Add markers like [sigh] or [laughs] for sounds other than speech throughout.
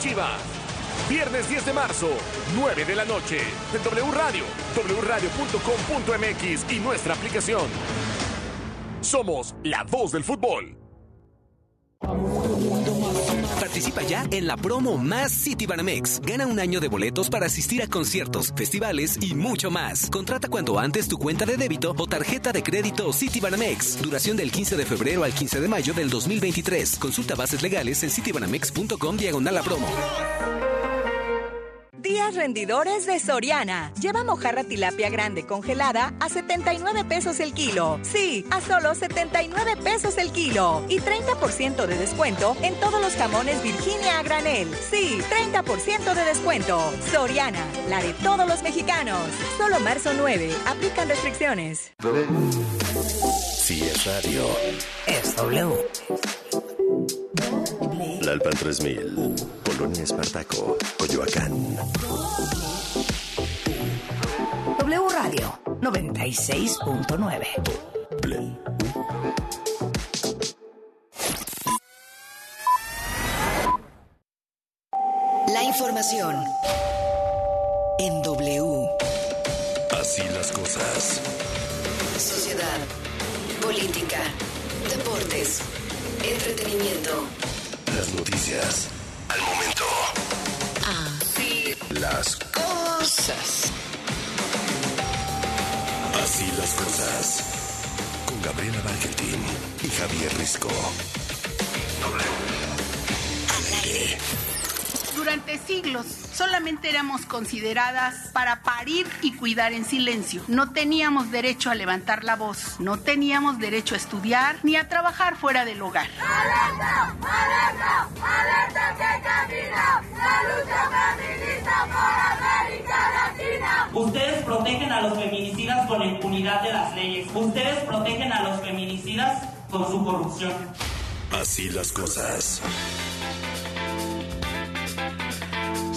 Chivas. Viernes 10 de marzo, 9 de la noche, en W Radio, wradio.com.mx y nuestra aplicación. Somos la voz del fútbol. Participa ya en la promo Más City Banamex. Gana un año de boletos para asistir a conciertos, festivales y mucho más. Contrata cuanto antes tu cuenta de débito o tarjeta de crédito City Banamex. Duración del 15 de febrero al 15 de mayo del 2023. Consulta bases legales en citybanamex.com diagonal la promo. Días rendidores de Soriana. Lleva mojarra tilapia grande congelada a 79 pesos el kilo. Sí, a solo 79 pesos el kilo. Y 30% de descuento en todos los jamones Virginia a granel. Sí, 30% de descuento. Soriana, la de todos los mexicanos. Solo marzo 9. Aplican restricciones. Si es radio. Es W. La Alpan 3000. Polonia Espartaco. Coyoacán. W Radio 96.9. La información en W. Así las cosas. Sociedad, política, deportes, entretenimiento. Las noticias. Al momento. Así Las cosas. Así las cosas. Con Gabriela Bargentín y Javier Risco. Durante siglos solamente éramos consideradas para parir y cuidar en silencio. No teníamos derecho a levantar la voz, no teníamos derecho a estudiar ni a trabajar fuera del hogar. ¡Alerta! ¡Alerta! ¡Alerta que camina! ¡La lucha feminista por América Latina! Ustedes protegen a los feminicidas con la impunidad de las leyes. Ustedes protegen a los feminicidas con su corrupción. Así las cosas.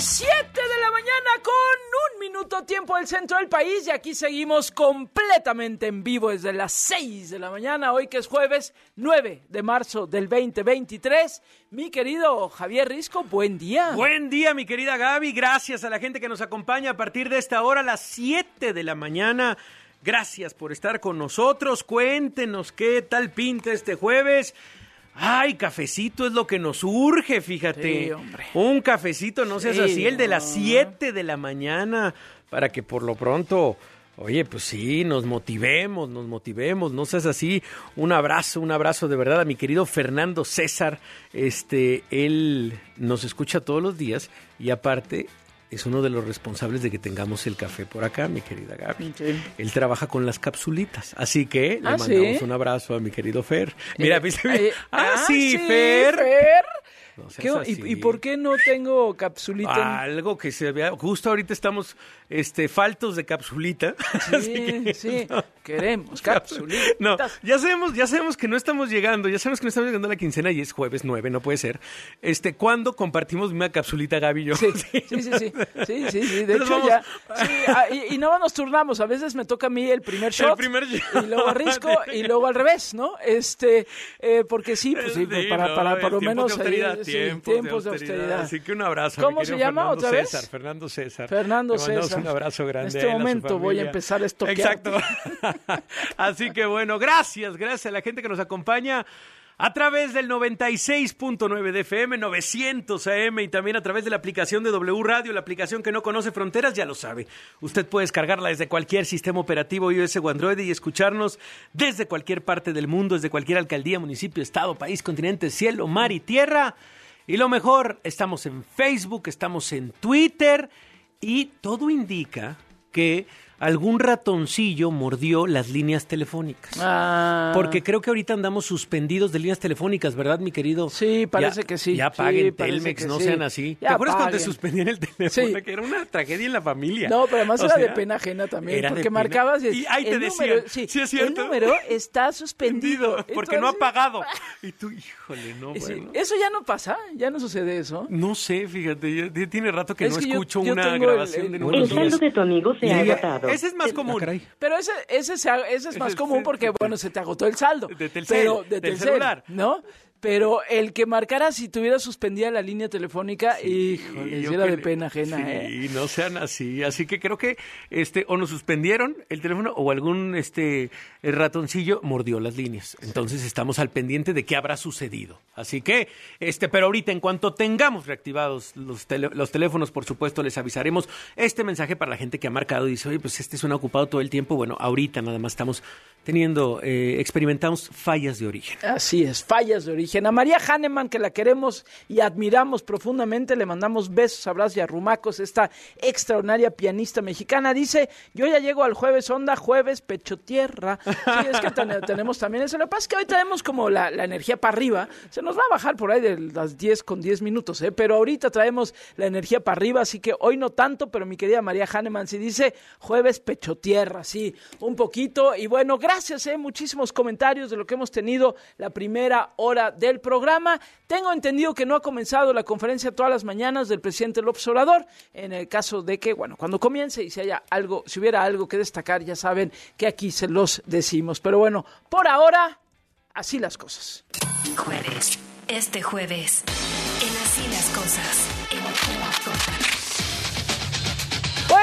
7 de la mañana con un minuto tiempo del centro del país y aquí seguimos completamente en vivo desde las 6 de la mañana, hoy que es jueves 9 de marzo del 2023. Mi querido Javier Risco, buen día. Buen día, mi querida Gaby. Gracias a la gente que nos acompaña a partir de esta hora, las 7 de la mañana. Gracias por estar con nosotros. Cuéntenos qué tal pinta este jueves. Ay, cafecito es lo que nos urge, fíjate. Sí, hombre. Un cafecito, no seas Sí, así, el de las no. 7 de la mañana, para que por lo pronto, oye, pues sí, nos motivemos, nos motivemos, no seas así. Un abrazo, un abrazo de verdad a mi querido Fernando César. Este, él nos escucha todos los días y aparte es uno de los responsables de que tengamos el café por acá, mi querida Gaby. Sí. Él trabaja con las capsulitas, así que le Ah, mandamos ¿sí? un abrazo a mi querido Fer. Mira, Eh, ¿viste? eh, ah, sí, Fer. No seas ¿Qué- así. y, y por qué no tengo capsulita? Algo que se vea. Justo ahorita estamos este, faltos de capsulita. [laughs] Sí, que- sí, [laughs] no. queremos [laughs] capsulitas. No, ya sabemos, ya sabemos que no estamos llegando, ya sabemos que no estamos llegando a la quincena y es jueves 9, no puede ser. Este, ¿cuándo compartimos una capsulita, Gaby y yo? Sí, sí, sí, sí, sí, sí, sí, de Nos hecho vamos- ya, sí, ah, y, y no nos turnamos, a veces me toca a mí el primer shot, primer shot. y luego a Risco, y luego al revés, ¿no? Este, eh, porque sí, pues sí, para, para, el por lo menos ahí, sí, tiempos, tiempos de de austeridad. Así que un abrazo. ¿Cómo se llama Fernando otra vez? César, Fernando César. Fernando César. Un abrazo grande. En este a momento voy a empezar a estoquearte. Exacto. [laughs] Así que bueno, gracias, gracias a la gente que nos acompaña. A través del 96.9 de FM, 900 AM y también a través de la aplicación de W Radio, la aplicación que no conoce fronteras, ya lo sabe. Usted puede descargarla desde cualquier sistema operativo iOS o Android y escucharnos desde cualquier parte del mundo, desde cualquier alcaldía, municipio, estado, país, continente, cielo, mar y tierra. Y lo mejor, estamos en Facebook, estamos en Twitter y todo indica que algún ratoncillo mordió las líneas telefónicas. Ah. Porque creo que ahorita andamos suspendidos de líneas telefónicas, ¿verdad, mi querido? Sí, parece Ya- que sí. Ya paguen Telmex, no sí. sean así. Ya ¿Te acuerdas cuando te suspendían el teléfono? Sí. Que era una tragedia en la familia. No, pero además O era de pena ajena también, era de porque pena. marcabas y, Y ahí te el decían, número, sí, sí es el cierto. número está suspendido. [laughs] Porque no ha pagado. [laughs] Y tú, híjole, no, Sí, bueno. Eso ya no pasa, ya no sucede eso. No sé, fíjate, ya- ya tiene rato que Es no que escucho yo una el- grabación el- de El números. saldo de tu amigo se ha agotado. Ese es más común. Pero ese, ese, se- ese es más Ese común porque, bueno, se te agotó el saldo. De Telcel, pero de del Telcel, celular. ¿no? Pero el que marcara si tuviera suspendida la línea telefónica, híjole, era que de pena ajena, sí, ¿eh? no sean así. Así que creo que este o nos suspendieron el teléfono o algún este el ratoncillo mordió las líneas. Entonces estamos al pendiente de qué habrá sucedido. Así que este, pero ahorita en cuanto tengamos reactivados los, tele- los teléfonos, por supuesto les avisaremos este mensaje para la gente que ha marcado y dice, oye, pues este suena ocupado todo el tiempo. Bueno, ahorita nada más estamos teniendo, eh, experimentamos fallas de origen. Así es, fallas de origen. A María Hahnemann, que la queremos y admiramos profundamente, le mandamos besos, abrazos y arrumacos, esta extraordinaria pianista mexicana. Dice, yo ya llego al jueves onda, jueves pecho tierra. Sí, es que ten- [laughs] tenemos también eso. Lo que pasa es que hoy tenemos como la, la energía para arriba. Se nos va a bajar por ahí de las 10 con 10 minutos, ¿eh? pero ahorita traemos la energía para arriba, así que hoy no tanto, pero mi querida María Hahnemann sí dice jueves pecho tierra, sí, un poquito. Y bueno, gracias, ¿eh? muchísimos comentarios de lo que hemos tenido la primera hora del programa. Tengo entendido que no ha comenzado la conferencia todas las mañanas del presidente López Obrador, en el caso de que, bueno, cuando comience y si haya algo, si hubiera algo que destacar, ya saben que aquí se los decimos. Pero bueno, por ahora, así las cosas. Jueves. Este jueves. En Así las cosas.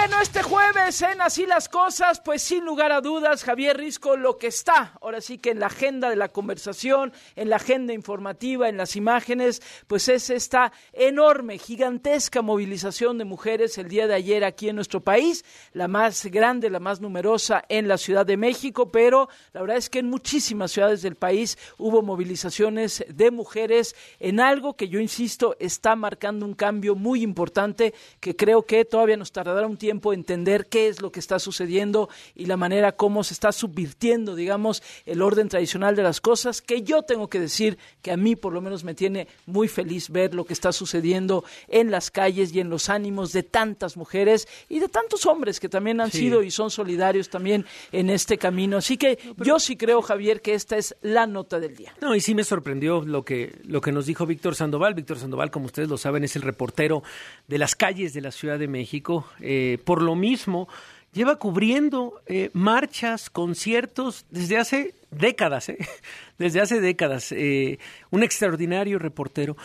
Bueno, este jueves en Así las Cosas, pues sin lugar a dudas, Javier Risco, lo que está ahora sí que en la agenda de la conversación, en la agenda informativa, en las imágenes, pues es esta enorme, gigantesca movilización de mujeres el día de ayer aquí en nuestro país, la más grande, la más numerosa en la Ciudad de México, pero la verdad es que en muchísimas ciudades del país hubo movilizaciones de mujeres en algo que yo insisto está marcando un cambio muy importante que creo que todavía nos tardará un tiempo entender qué es lo que está sucediendo y la manera como se está subvirtiendo, digamos, el orden tradicional de las cosas, que yo tengo que decir que a mí por lo menos me tiene muy feliz ver lo que está sucediendo en las calles y en los ánimos de tantas mujeres y de tantos hombres que también han Sí. sido y son solidarios también en este camino. Así que yo sí creo, Javier, que esta es la nota del día. No, y sí me sorprendió lo que, lo que nos dijo Víctor Sandoval. Víctor Sandoval, como ustedes lo saben, es el reportero de las calles de la Ciudad de México. Eh, por lo mismo, lleva cubriendo eh, marchas, conciertos desde hace décadas, ¿eh? [laughs] desde hace décadas. Eh, un extraordinario reportero.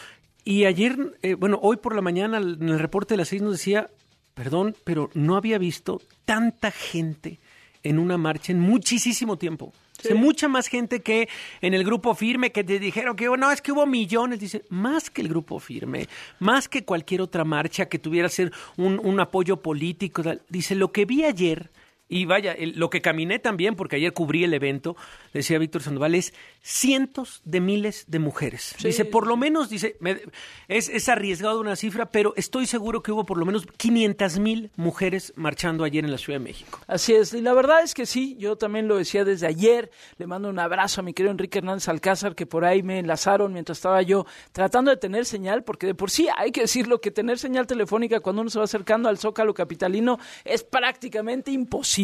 Y ayer, eh, bueno, hoy por la mañana en el reporte de las seis nos decía, perdón, pero no había visto tanta gente en una marcha en muchísimo tiempo. O sea, mucha más gente que en el grupo firme que te dijeron que no, es que hubo millones. Dice, más que el grupo firme, más que cualquier otra marcha que tuviera ser un, un apoyo político. Dice, lo que vi ayer, y vaya, el- lo que caminé también, porque ayer cubrí el evento, decía Víctor Sandoval, es cientos de miles de mujeres. Sí, dice, por lo menos, dice, me- es, es arriesgado una cifra, pero estoy seguro que hubo por lo menos 500 mil mujeres marchando ayer en la Ciudad de México. Así es, y la verdad es que sí, yo también lo decía desde ayer, le mando un abrazo a mi querido Enrique Hernández Alcázar, que por ahí me enlazaron mientras estaba yo tratando de tener señal, porque de por sí hay que decirlo, que tener señal telefónica cuando uno se va acercando al Zócalo Capitalino es prácticamente imposible,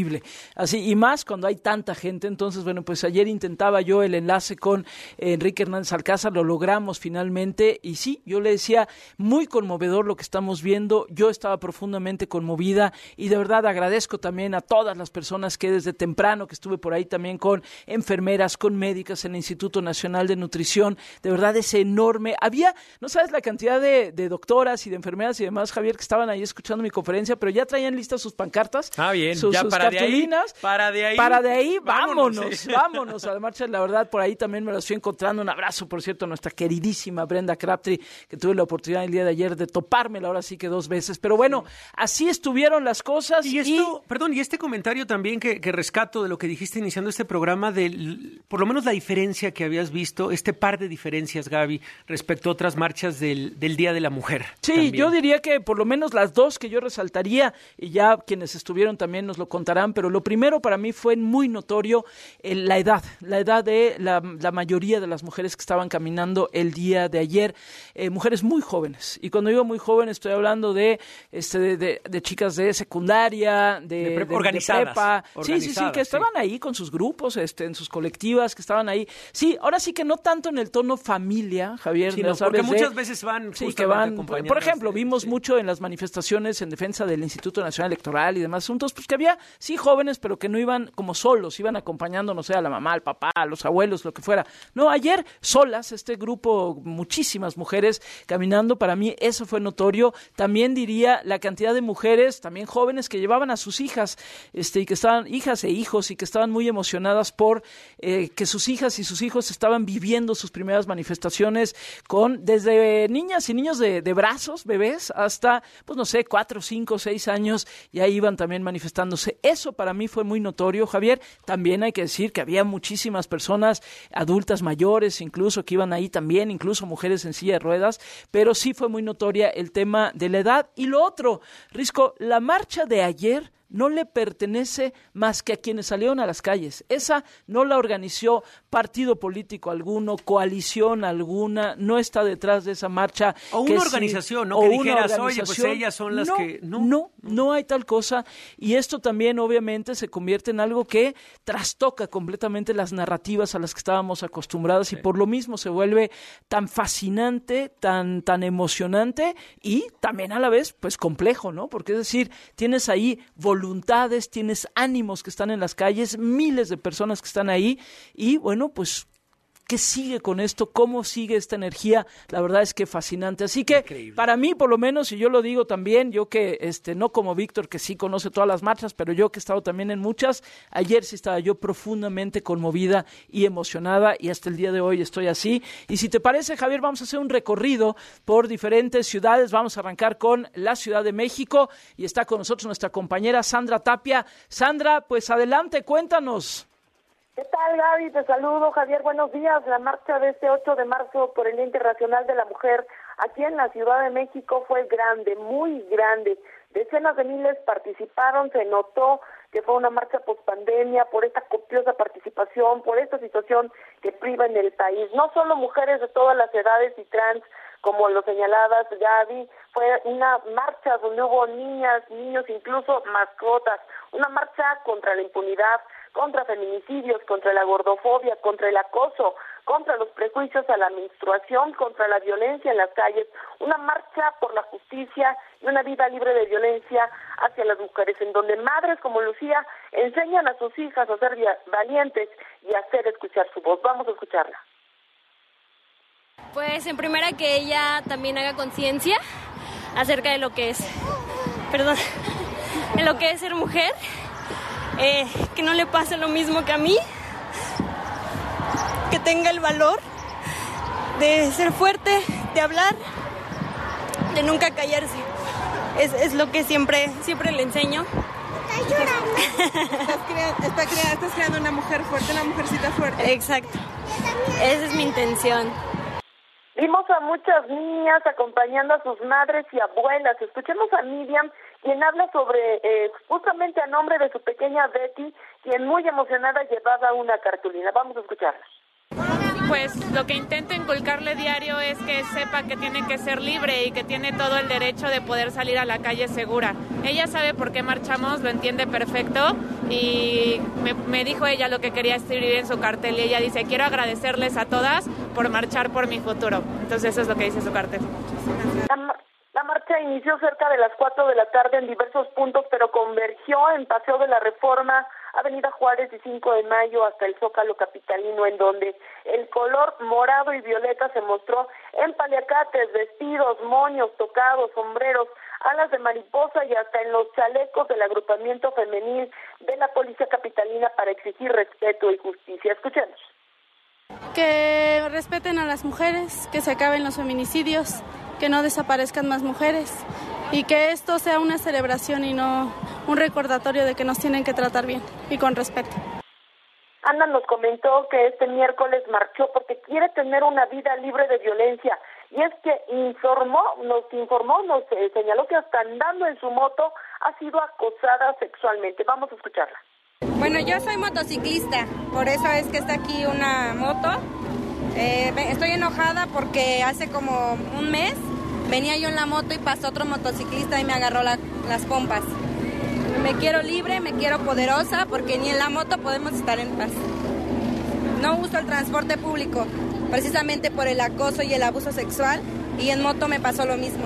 así, y más cuando hay tanta gente, entonces, bueno, pues ayer intentaba yo el enlace con Enrique Hernández Alcázar, lo logramos finalmente, y sí, yo le decía, muy conmovedor lo que estamos viendo, yo estaba profundamente conmovida, y de verdad agradezco también a todas las personas que desde temprano, que estuve por ahí también con enfermeras, con médicas en el Instituto Nacional de Nutrición, de verdad es enorme. Había, no sabes la cantidad de, de doctoras y de enfermeras y demás, Javier, que estaban ahí escuchando mi conferencia, pero ya traían listas sus pancartas, Ah, bien, sus, ya sus para de ahí, cartulinas. para de ahí, Para de ahí, vámonos, vámonos, sí. [laughs] vámonos a la marcha. La verdad, por ahí también me la estoy encontrando. Un abrazo, por cierto, a nuestra queridísima Brenda Crabtree, que tuve la oportunidad el día de ayer de topármela ahora sí que dos veces. Pero bueno, así estuvieron las cosas. Y esto, perdón, y este comentario también que, que rescato de lo que dijiste iniciando este programa, de por lo menos la diferencia que habías visto, este par de diferencias, Gaby, respecto a otras marchas del, del Día de la Mujer. Sí, también. yo diría que por lo menos las dos que yo resaltaría, y ya quienes estuvieron también nos lo pero lo primero para mí fue muy notorio eh, la edad, la edad de la, la mayoría de las mujeres que estaban caminando el día de ayer, eh, mujeres muy jóvenes. Y cuando digo muy jóvenes estoy hablando de, este, de, de- de chicas de secundaria, de, De prepa, organizadas. Sí, sí, sí, que sí. estaban ahí con sus grupos, este, en sus colectivas, que estaban ahí. Sí, ahora sí que no tanto en el tono familia, Javier. Sí, no, porque muchas veces van Sí, que van, por, ejemplo, vimos mucho en las manifestaciones en defensa del Instituto Nacional Electoral y demás asuntos, pues que había sí jóvenes, pero que no iban como solos, iban acompañando, no sé, a la mamá, al papá, a los abuelos, lo que fuera. No, ayer solas, este grupo, muchísimas mujeres caminando, para mí eso fue notorio. También diría la cantidad de mujeres, también jóvenes, que llevaban a sus hijas, este, y que estaban, hijas e hijos, y que estaban muy emocionadas por eh, que sus hijas y sus hijos estaban viviendo sus primeras manifestaciones con, desde niñas y niños de, de brazos, bebés, hasta, pues no sé, cuatro, cinco, seis años, y ahí iban también manifestándose. Eso para mí fue muy notorio, Javier. También hay que decir que había muchísimas personas, adultas mayores, incluso, que iban ahí también, incluso mujeres en silla de ruedas, pero sí fue muy notoria el tema de la edad. Y lo otro, Risco, la marcha de ayer no le pertenece más que a quienes salieron a las calles. Esa no la organizó partido político alguno, coalición alguna, no está detrás de esa marcha. O una organización, ¿no? Que dijeras, oye, pues ellas son las que... No, no, no hay tal cosa. Y esto también obviamente se convierte en algo que trastoca completamente las narrativas a las que estábamos acostumbrados y por lo mismo se vuelve tan fascinante, tan, tan emocionante y también a la vez, pues complejo, ¿no? Porque es decir, tienes ahí voluntades, tienes ánimos que están en las calles, miles de personas que están ahí y bueno, pues ¿Qué sigue con esto? ¿Cómo sigue esta energía? La verdad es que fascinante. Así que para mí, por lo menos, y yo lo digo también, yo que este no como Víctor, que sí conoce todas las marchas, pero yo que he estado también en muchas, ayer sí estaba yo profundamente conmovida y emocionada y hasta el día de hoy estoy así. Y si te parece, Javier, vamos a hacer un recorrido por diferentes ciudades. Vamos a arrancar con la Ciudad de México y está con nosotros nuestra compañera Sandra Tapia. Sandra, pues adelante, cuéntanos. ¿Qué tal, Gaby? Te saludo, Javier. Buenos días. La marcha de este 8 de marzo por el Día Internacional de la Mujer aquí en la Ciudad de México fue grande, muy grande. Decenas de miles participaron, se notó que fue una marcha post-pandemia por esta copiosa participación, por esta situación que priva en el país. No solo mujeres de todas las edades y trans, como lo señalabas, Gaby, fue una marcha donde hubo niñas, niños, incluso mascotas, una marcha contra la impunidad, contra feminicidios, contra la gordofobia, contra el acoso, contra los prejuicios a la menstruación, contra la violencia en las calles, una marcha por la justicia y una vida libre de violencia hacia las mujeres, en donde madres como Lucía enseñan a sus hijas a ser valientes y a hacer escuchar su voz. Vamos a escucharla. Pues en primera que ella también haga conciencia acerca de lo que es, perdón, [laughs] lo que es ser mujer eh, que no le pase lo mismo que a mí, que tenga el valor de ser fuerte, de hablar, de nunca callarse. Es, es lo que siempre, siempre le enseño. Estás creando, estás creando una mujer fuerte, una mujercita fuerte. Exacto. Esa es mi intención. Vimos a muchas niñas acompañando a sus madres y abuelas. Escuchemos a Miriam quien habla sobre eh, justamente a nombre de su pequeña Betty, quien muy emocionada llevaba una cartulina. Vamos a escucharla. Pues lo que intento inculcarle diario es que sepa que tiene que ser libre y que tiene todo el derecho de poder salir a la calle segura. Ella sabe por qué marchamos, lo entiende perfecto y me, me dijo ella lo que quería escribir en su cartel y ella dice, quiero agradecerles a todas por marchar por mi futuro. Entonces eso es lo que dice su cartel. La marcha inició cerca de las 4 de la tarde en diversos puntos, pero convergió en Paseo de la Reforma, Avenida Juárez y 5 de Mayo hasta el Zócalo Capitalino, en donde el color morado y violeta se mostró en paliacates, vestidos, moños, tocados, sombreros, alas de mariposa y hasta en los chalecos del agrupamiento femenil de la Policía Capitalina para exigir respeto y justicia. Escuchemos. Que respeten a las mujeres, que se acaben los feminicidios, que no desaparezcan más mujeres y que esto sea una celebración y no un recordatorio de que nos tienen que tratar bien y con respeto. Ana nos comentó que este miércoles marchó porque quiere tener una vida libre de violencia y es que informó, nos informó, nos eh, señaló que hasta andando en su moto ha sido acosada sexualmente. Vamos a escucharla. Bueno, yo soy motociclista, por eso es que está aquí una moto. Eh, estoy enojada porque hace como un mes venía yo en la moto y pasó otro motociclista y me agarró las pompas. Me quiero libre, me quiero poderosa porque ni en la moto podemos estar en paz. No uso el transporte público precisamente por el acoso y el abuso sexual y en moto me pasó lo mismo.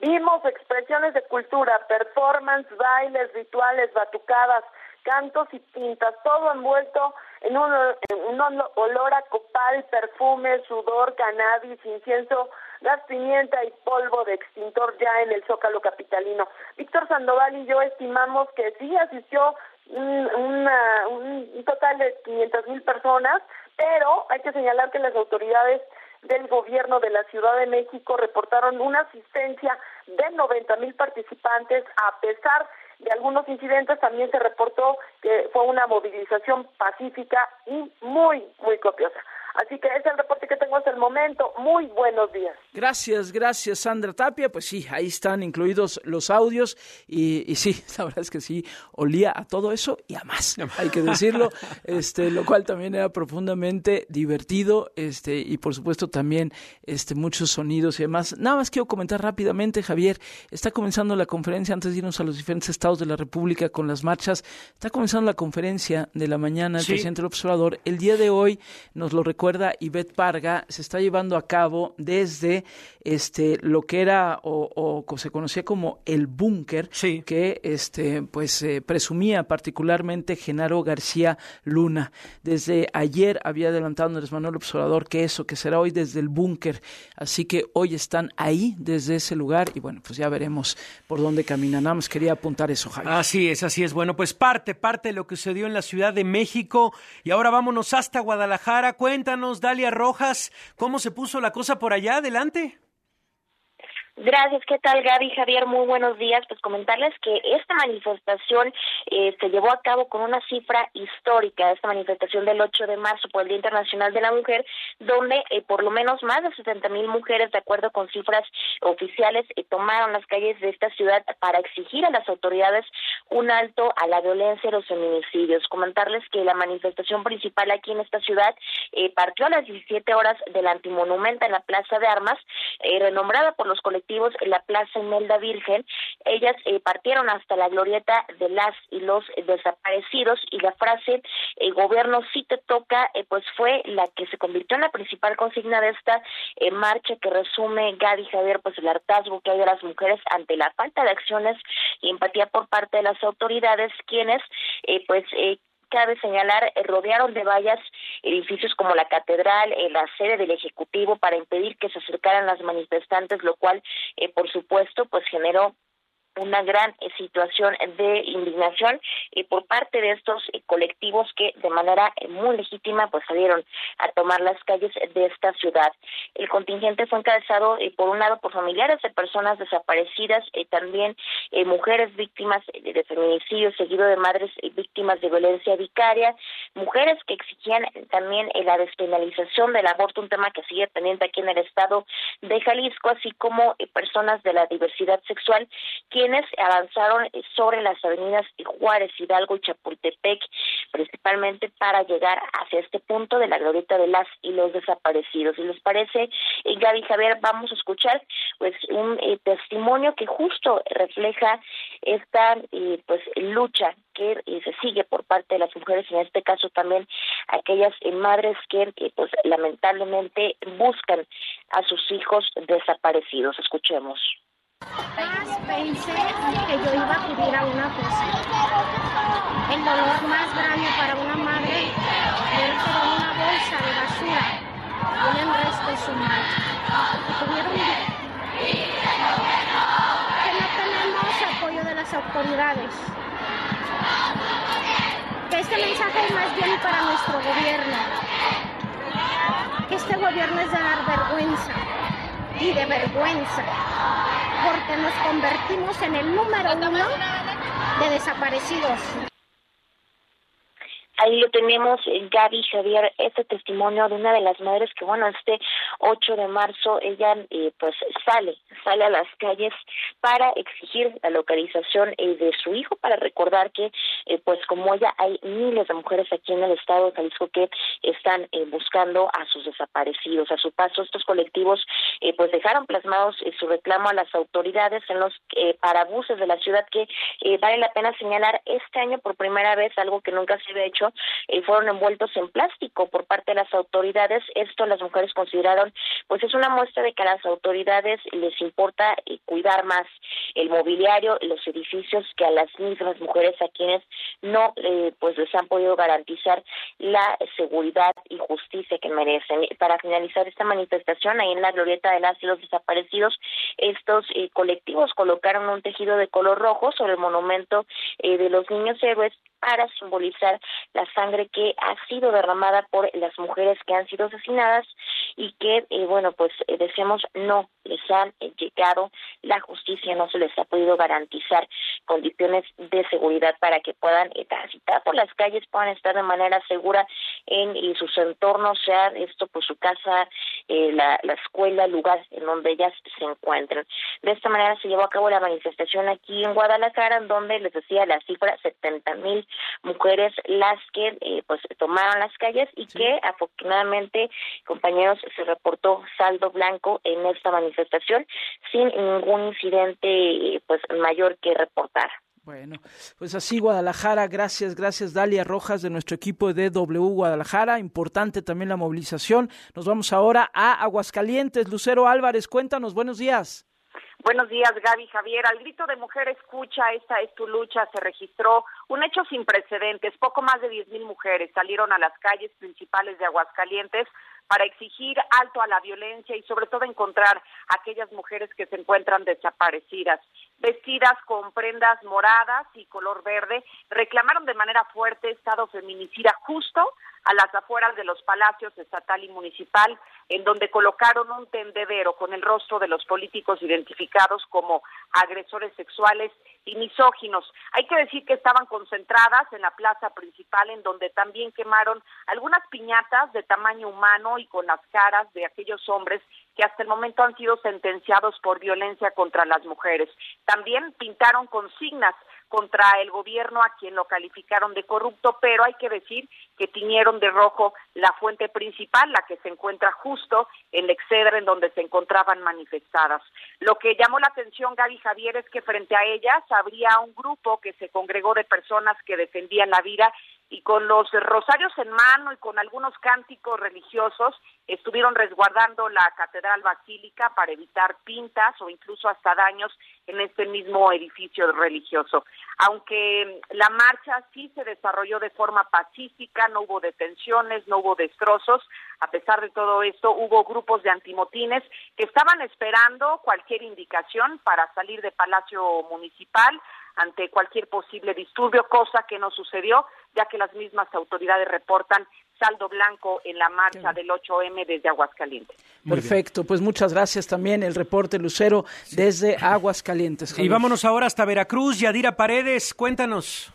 Vimos expresiones de cultura, performance, bailes, rituales, batucadas, cantos y pintas, todo envuelto en un, en un olor a copal, perfume, sudor, cannabis, incienso, gas pimienta y polvo de extintor ya en el Zócalo Capitalino. Víctor Sandoval y yo estimamos que sí asistió un, un total de 500 mil personas, pero hay que señalar que las autoridades del gobierno de la Ciudad de México reportaron una asistencia de 90 mil participantes a pesar de algunos incidentes también se reportó que fue una movilización pacífica y muy, muy copiosa. Así que ese es el reporte que tengo hasta el momento. Muy buenos días. Gracias, gracias Sandra Tapia. Pues sí, ahí están incluidos los audios y, y, sí, [laughs] la verdad es que sí, olía a todo eso y a más, hay que decirlo, [laughs] este, lo cual también era profundamente divertido este, y por supuesto también este, muchos sonidos y demás. Nada más quiero comentar rápidamente, Javier, está comenzando la conferencia antes de irnos a los diferentes estados de la República con las marchas, está comenzando la conferencia de la mañana del sí. presidente del observador. El día de hoy nos lo recuerda Ivette Parga, se está llevando a cabo desde este lo que era o, o se conocía como el búnker, que este pues eh, presumía particularmente Genaro García Luna. Desde ayer había adelantado Andrés Manuel Observador que eso, que será hoy desde el búnker. Así que hoy están ahí, desde ese lugar, y bueno, pues ya veremos por dónde caminan. Nada más quería apuntar eso, Javier. Así es, así es. Bueno, pues parte, parte de lo que sucedió en la Ciudad de México. Y ahora vámonos hasta Guadalajara. Cuéntanos Dalia Rojas, ¿cómo se puso la cosa por allá? Adelante. Gracias, ¿qué tal Gaby Javier? Muy buenos días. Pues comentarles que esta manifestación eh, se llevó a cabo con una cifra histórica, esta manifestación del 8 de marzo por el Día Internacional de la Mujer, donde eh, por lo menos más de 70 mil mujeres, de acuerdo con cifras oficiales, eh, tomaron las calles de esta ciudad para exigir a las autoridades un alto a la violencia y los feminicidios. Comentarles que la manifestación principal aquí en esta ciudad eh, partió a las 17 horas del antimonumento en la Plaza de Armas, eh, renombrada por los colectivos en la Plaza Imelda Virgen. Ellas eh, partieron hasta la glorieta de las y los desaparecidos y la frase gobierno sí te toca eh, pues fue la que se convirtió en la principal consigna de esta eh, marcha que resume Gaby Javier pues el hartazgo que hay de las mujeres ante la falta de acciones y empatía por parte de las autoridades quienes pues cabe señalar, eh, rodearon de vallas edificios como la catedral, eh, la sede del Ejecutivo para impedir que se acercaran las manifestantes, lo cual, eh, por supuesto, pues generó una gran eh, situación de indignación por parte de estos eh, colectivos que de manera eh, muy legítima pues salieron a tomar las calles de esta ciudad. El contingente fue encabezado por un lado por familiares de personas desaparecidas y también mujeres víctimas de feminicidio seguido de madres víctimas de violencia vicaria, mujeres que exigían también la despenalización del aborto, un tema que sigue pendiente aquí en el estado de Jalisco, así como personas de la diversidad sexual avanzaron sobre las avenidas Juárez, Hidalgo y Chapultepec, principalmente para llegar hacia este punto de la glorieta de las y los desaparecidos. Si les parece, eh, Gaby Javier, vamos a escuchar pues un eh, testimonio que justo refleja esta eh, pues lucha que se sigue por parte de las mujeres, en este caso también aquellas madres que pues lamentablemente buscan a sus hijos desaparecidos. Escuchemos. Pensé que yo iba a acudir a una cosa. El dolor más grande para una madre ver que en una bolsa de basura tienen restos humanos. Tuvieron que no tenemos apoyo de las autoridades. Que este mensaje es más bien para nuestro gobierno. Que este gobierno es de dar vergüenza y de vergüenza porque nos convertimos en el número uno de desaparecidos. Ahí lo tenemos, eh, Gaby Javier, este testimonio de una de las madres que, bueno, este 8 de marzo ella eh, pues sale, sale a las calles para exigir la localización eh, de su hijo, para recordar que, pues como ella, hay miles de mujeres aquí en el estado de Jalisco que están buscando a sus desaparecidos. A su paso, estos colectivos pues dejaron plasmados su reclamo a las autoridades en los parabuses de la ciudad que vale la pena señalar este año por primera vez algo que nunca se había hecho Eh, fueron envueltos en plástico por parte de las autoridades. Esto las mujeres consideraron, pues es una muestra de que a las autoridades les importa eh, cuidar más el mobiliario, los edificios que a las mismas mujeres a quienes no eh, pues les han podido garantizar la seguridad y justicia que merecen. Para finalizar esta manifestación, ahí en la glorieta de las y los desaparecidos, estos eh, colectivos colocaron un tejido de color rojo sobre el monumento eh, de los niños héroes para simbolizar la sangre que ha sido derramada por las mujeres que han sido asesinadas y que, eh, bueno, pues eh, decíamos no les han eh, llegado la justicia, no se les ha podido garantizar condiciones de seguridad para que puedan eh, transitar por las calles, puedan estar de manera segura en, en sus entornos, sea esto por su casa, eh, la, la escuela, el lugar en donde ellas se encuentran. De esta manera se llevó a cabo la manifestación aquí en Guadalajara, en donde les decía la cifra 70 mil mujeres las que eh, pues tomaron las calles y que afortunadamente compañeros se reportó saldo blanco en esta manifestación sin ningún incidente pues mayor que reportar. Bueno, pues así Guadalajara, gracias, gracias Dalia Rojas de nuestro equipo de W Guadalajara, importante también la movilización. Nos vamos ahora a Aguascalientes. Lucero Álvarez, cuéntanos, buenos días. Buenos días, Gaby Javier. Al grito de mujer escucha, esta es tu lucha, se registró un hecho sin precedentes. Poco más de 10.000 mujeres salieron a las calles principales de Aguascalientes para exigir alto a la violencia y sobre todo encontrar a aquellas mujeres que se encuentran desaparecidas. Vestidas con prendas moradas y color verde, reclamaron de manera fuerte estado feminicida justo a las afueras de los palacios estatal y municipal, en donde colocaron un tendedero con el rostro de los políticos identificados como agresores sexuales y misóginos. Hay que decir que estaban concentradas en la plaza principal, en donde también quemaron algunas piñatas de tamaño humano y con las caras de aquellos hombres que hasta el momento han sido sentenciados por violencia contra las mujeres. También pintaron consignas contra el gobierno a quien lo calificaron de corrupto, pero hay que decir que tiñeron de rojo la fuente principal, la que se encuentra justo en la excedra en donde se encontraban manifestadas. Lo que llamó la atención, Gaby Javier, es que frente a ellas habría un grupo que se congregó de personas que defendían la vida y con los rosarios en mano y con algunos cánticos religiosos estuvieron resguardando la catedral basílica para evitar pintas o incluso hasta daños en este mismo edificio religioso. Aunque la marcha sí se desarrolló de forma pacífica, no hubo detenciones, no hubo destrozos, a pesar de todo esto hubo grupos de antimotines que estaban esperando cualquier indicación para salir de Palacio Municipal ante cualquier posible disturbio, cosa que no sucedió, ya que las mismas autoridades reportan saldo blanco en la marcha del 8M desde Aguascalientes. Perfecto, pues muchas gracias también el reporte Lucero desde Aguascalientes. Y vámonos ahora hasta Veracruz. Yadira Paredes, cuéntanos.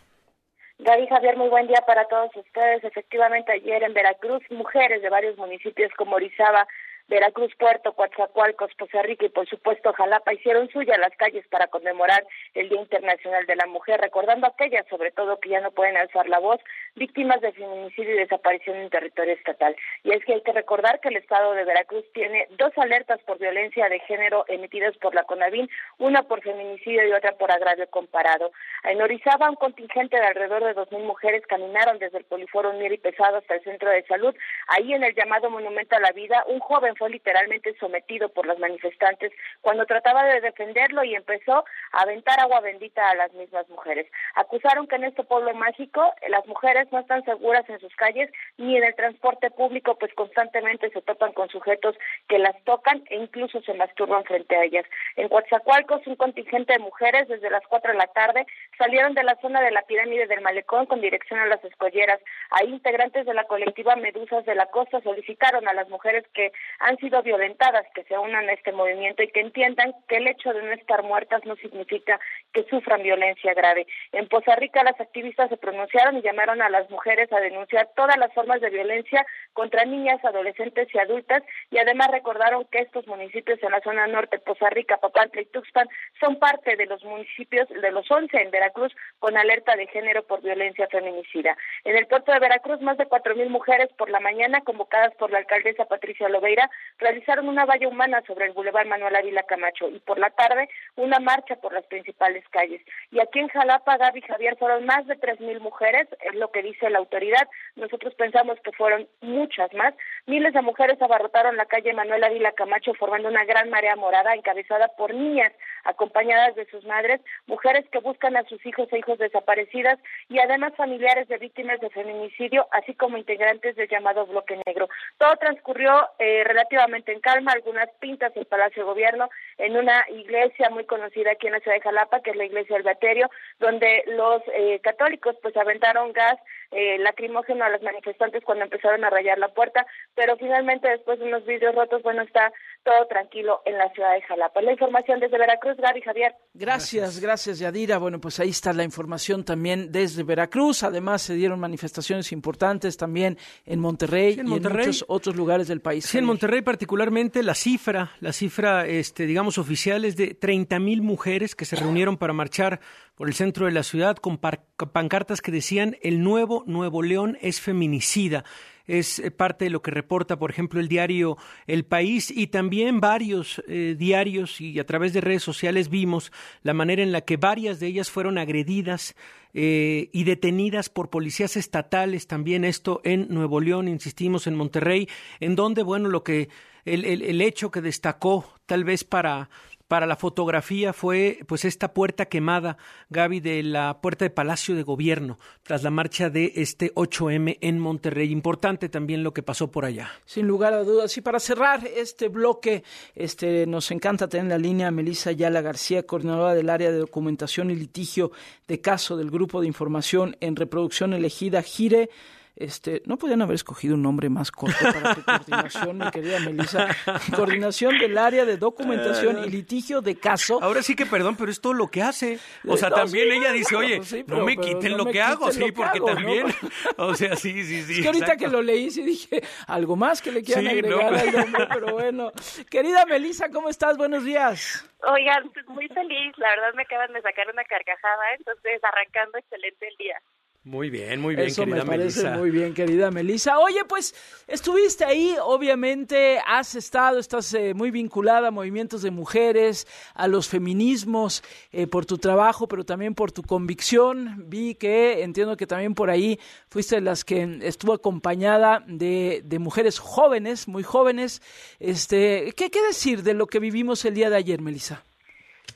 Gaby Javier, muy buen día para todos ustedes. Efectivamente, ayer en Veracruz, mujeres de varios municipios como Orizaba, Veracruz, Puerto, Coatzacoalcos, Poza Rica y por supuesto Jalapa hicieron suya las calles para conmemorar el Día Internacional de la Mujer, recordando a aquellas, sobre todo, que ya no pueden alzar la voz, víctimas de feminicidio y desaparición en territorio estatal. Y es que hay que recordar que el Estado de Veracruz tiene dos alertas por violencia de género emitidas por la CONAVIN, una por feminicidio y otra por agravio comparado. En Orizaba, un contingente de alrededor de dos mil mujeres caminaron desde el Poliforo Mier y Pesado hasta el Centro de Salud. Ahí en el llamado Monumento a la Vida, un joven fue literalmente sometido por los manifestantes cuando trataba de defenderlo y empezó a aventar agua bendita a las mismas mujeres. Acusaron que en este pueblo mágico eh, las mujeres no están seguras en sus calles ni en el transporte público, pues constantemente se topan con sujetos que las tocan e incluso se masturban frente a ellas. En Coatzacoalcos, un contingente de mujeres desde las 4 de la tarde salieron de la zona de la pirámide del Malecón con dirección a las escolleras. Ahí integrantes de la colectiva Medusas de la Costa solicitaron a las mujeres que han sido violentadas que se unan a este movimiento y que entiendan que el hecho de no estar muertas no significa que sufran violencia grave. En Poza Rica las activistas se pronunciaron y llamaron a las mujeres a denunciar todas las formas de violencia contra niñas, adolescentes y adultas y además recordaron que estos municipios en la zona norte, Poza Rica, Papantla y Tuxpan, son parte de los municipios de los 11 en Veracruz con alerta de género por violencia feminicida. En el puerto de Veracruz, más de cuatro mil mujeres por la mañana, convocadas por la alcaldesa Patricia Loveira, realizaron una valla humana sobre el Boulevard Manuel Ávila Camacho y por la tarde una marcha por las principales calles. Y aquí en Jalapa, Gaby Javier, fueron más de tres mil mujeres, es lo que dice la autoridad. Nosotros pensamos que fueron muchas más. Miles de mujeres abarrotaron la calle Manuel Ávila Camacho formando una gran marea morada encabezada por niñas acompañadas de sus madres, mujeres que buscan a sus hijos e hijos desaparecidas y además familiares de víctimas de feminicidio, así como integrantes del llamado bloque negro. Todo transcurrió eh, relativamente en calma, algunas pintas en Palacio de Gobierno, en una iglesia muy conocida aquí en la ciudad de Jalapa, que es la iglesia del Baterio, donde los eh, católicos pues aventaron gas eh, lacrimógeno a los manifestantes cuando empezaron a rayar la puerta, pero finalmente después de unos vídeos rotos, bueno, está todo tranquilo en la ciudad de Jalapa. La información desde Veracruz, Gaby Javier. Gracias, gracias Yadira. Bueno, pues ahí está la información también desde Veracruz. Además se dieron manifestaciones importantes también en Monterrey, y en muchos otros lugares del país. Sí, en Monterrey particularmente la cifra, la cifra, este, digamos oficial es de 30 mil mujeres que se reunieron para marchar por el centro de la ciudad con pancartas que decían el nuevo Nuevo León es feminicida es eh, parte de lo que reporta, por ejemplo, el diario El País y también varios eh, diarios y a través de redes sociales vimos la manera en la que varias de ellas fueron agredidas eh, y detenidas por policías estatales, también esto en Nuevo León, insistimos, en Monterrey, en donde, bueno, lo que el, el hecho que destacó tal vez para para la fotografía fue pues esta puerta quemada, Gaby, de la puerta de Palacio de Gobierno, tras la marcha de este 8M en Monterrey. Importante también lo que pasó por allá. Sin lugar a dudas. Y para cerrar este bloque, este nos encanta tener en la línea a Melissa Ayala García, coordinadora del área de documentación y litigio de caso del Grupo de Información en Reproducción Elegida, Gire. Este, no podían haber escogido un nombre más corto para tu [laughs] coordinación, mi querida Melissa. Coordinación del área de documentación y litigio de caso. Ahora sí que perdón, pero es todo lo que hace. O sea, también ella dice, oye, no me quiten lo que hago, sí, porque también. [laughs] O sea, sí, sí, sí. Es que ahorita que lo leí, sí dije, algo más que le quieran agregar al nombre, pero bueno. Querida Melissa, ¿cómo estás? Buenos días. Oigan, pues muy feliz, la verdad me acaban de sacar una carcajada, entonces arrancando excelente el día. Muy bien, muy bien, Eso me parece muy bien, querida Melissa. Oye, pues estuviste ahí, obviamente has estado, estás eh, muy vinculada a movimientos de mujeres, a los feminismos, eh, por tu trabajo, pero también por tu convicción. Vi que, entiendo que también por ahí fuiste de las que estuvo acompañada de, de mujeres jóvenes, muy jóvenes. Este, ¿qué, ¿Qué decir de lo que vivimos el día de ayer, Melissa?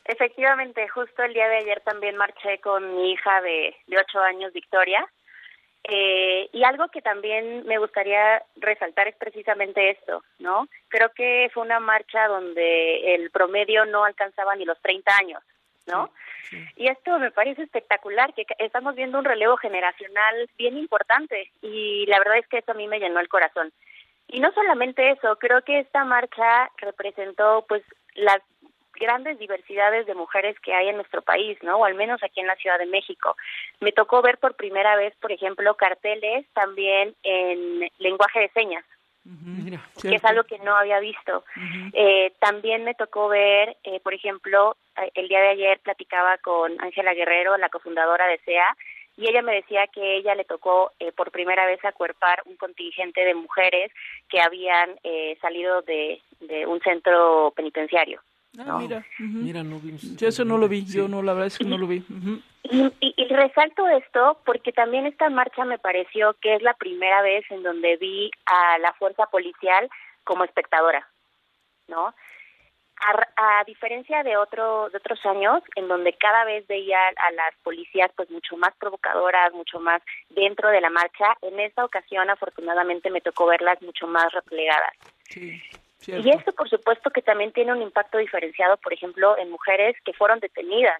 Efectivamente, justo el día de ayer también marché con mi hija de, de ocho años, Victoria. Eh, y algo que también me gustaría resaltar es precisamente esto, ¿no? Creo que fue una marcha donde el promedio no alcanzaba ni los 30 años, ¿no? Y esto me parece espectacular, que estamos viendo un relevo generacional bien importante y la verdad es que eso a mí me llenó el corazón. Y no solamente eso, creo que esta marcha representó pues las grandes diversidades de mujeres que hay en nuestro país, ¿no? O al menos aquí en la Ciudad de México. Me tocó ver por primera vez, por ejemplo, carteles también en lenguaje de señas. que es algo que no había visto. eh, también me tocó ver, eh, por ejemplo, el día de ayer platicaba con Ángela Guerrero, la cofundadora de SEA, y ella me decía que ella le tocó eh, por primera vez acuerpar un contingente de mujeres que habían eh, salido de, de un centro penitenciario. Ah, mira, mira, no Yo eso no lo vi, yo no, la verdad es que no lo vi. y, y, resalto esto porque también esta marcha me pareció que es la primera vez en donde vi a la fuerza policial como espectadora, ¿no? A, a, diferencia de otro de otros años en donde cada vez veía a las policías pues mucho más provocadoras mucho más dentro de la marcha en esta ocasión afortunadamente me tocó verlas mucho más replegadas. Sí. Y esto, por supuesto, que también tiene un impacto diferenciado, por ejemplo, en mujeres que fueron detenidas.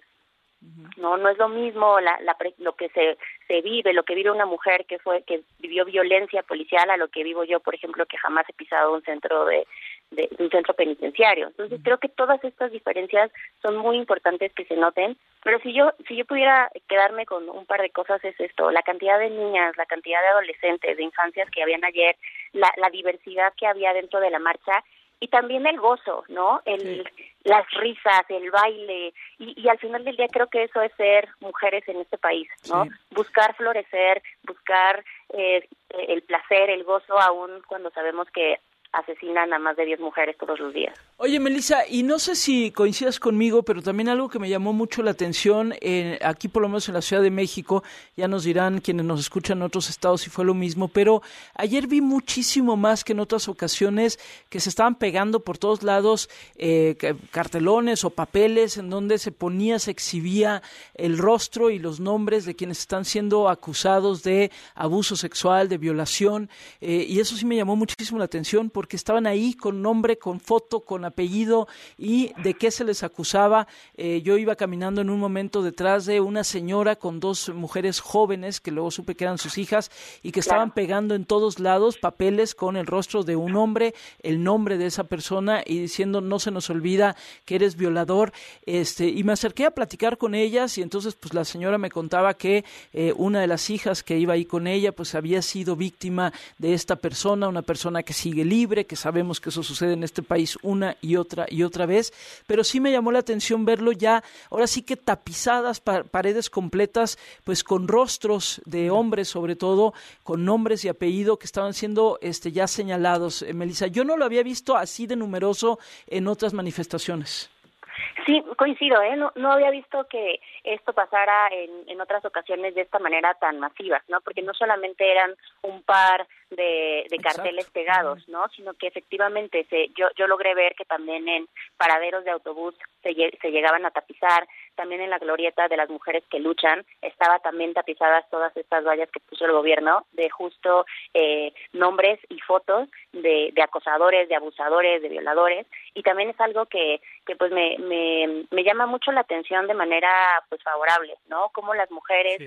No, no es lo mismo la, la, lo que se, se vive, lo que vive una mujer que fue que vivió violencia policial a lo que vivo yo, por ejemplo, que jamás he pisado un centro de, de, un centro penitenciario. Entonces creo que todas estas diferencias son muy importantes que se noten. Pero si yo si yo pudiera quedarme con un par de cosas es esto: la cantidad de niñas, la cantidad de adolescentes, de infancias que habían ayer, la, la diversidad que había dentro de la marcha y también el gozo, ¿no? El, Las risas, el baile, y, y, al final del día creo que eso es ser mujeres en este país, ¿no? Sí. Buscar florecer, buscar eh, el placer, el gozo, aún cuando sabemos que asesinan a más de 10 mujeres todos los días. Oye, Melissa, y no sé si coincidas conmigo, pero también algo que me llamó mucho la atención, aquí por lo menos en la Ciudad de México, ya nos dirán quienes nos escuchan en otros estados si fue lo mismo, pero ayer vi muchísimo más que en otras ocasiones que se estaban pegando por todos lados eh, cartelones o papeles en donde se ponía, se exhibía el rostro y los nombres de quienes están siendo acusados de abuso sexual, de violación, eh, y eso sí me llamó muchísimo la atención porque estaban ahí con nombre, con foto, con apellido y de qué se les acusaba. Eh, yo iba caminando en un momento detrás de una señora con dos mujeres jóvenes que luego supe que eran sus hijas y que estaban pegando en todos lados papeles con el rostro de un hombre, el nombre de esa persona y diciendo no se nos olvida que eres violador. Este, y me acerqué a platicar con ellas y entonces pues la señora me contaba que eh, una de las hijas que iba ahí con ella pues había sido víctima de esta persona, una persona que sigue libre, que sabemos que eso sucede en este país una y otra y otra vez, pero sí me llamó la atención verlo ya, ahora sí que tapizadas paredes completas, pues con rostros de hombres sobre todo, con nombres y apellido que estaban siendo este, ya señalados. Eh, Melissa, yo no lo había visto así de numeroso en otras manifestaciones. Sí, coincido, ¿eh? No, no había visto que esto pasara en, en otras ocasiones de esta manera tan masiva, ¿no? Porque no solamente eran un par de, de carteles pegados, ¿no? Sino que efectivamente se, yo, yo logré ver que también en paraderos de autobús se, se llegaban a tapizar, también en la glorieta de las mujeres que luchan estaba también tapizadas todas estas vallas que puso el gobierno de justo eh, nombres y fotos de, de acosadores, de abusadores, de violadores y también es algo que, que pues me, me, me llama mucho la atención de manera pues favorable, ¿no? Como las mujeres,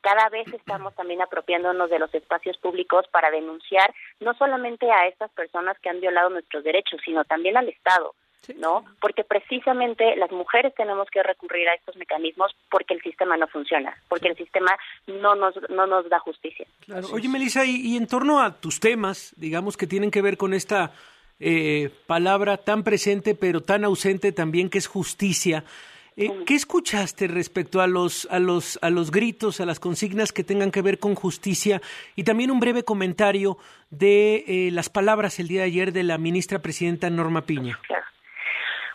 cada vez estamos también apropiándonos de los espacios públicos para denunciar no solamente a estas personas que han violado nuestros derechos, sino también al Estado. ¿no? Porque precisamente las mujeres tenemos que recurrir a estos mecanismos porque el sistema no funciona, porque el sistema no nos, no nos da justicia. Oye, Melissa, y, y, en torno a tus temas, digamos que tienen que ver con esta eh, palabra tan presente pero tan ausente también que es justicia, eh, ¿Qué escuchaste respecto a los, a, los, a los gritos, a las consignas que tengan que ver con justicia? Y también un breve comentario de eh, las palabras el día de ayer de la ministra presidenta Norma Piña.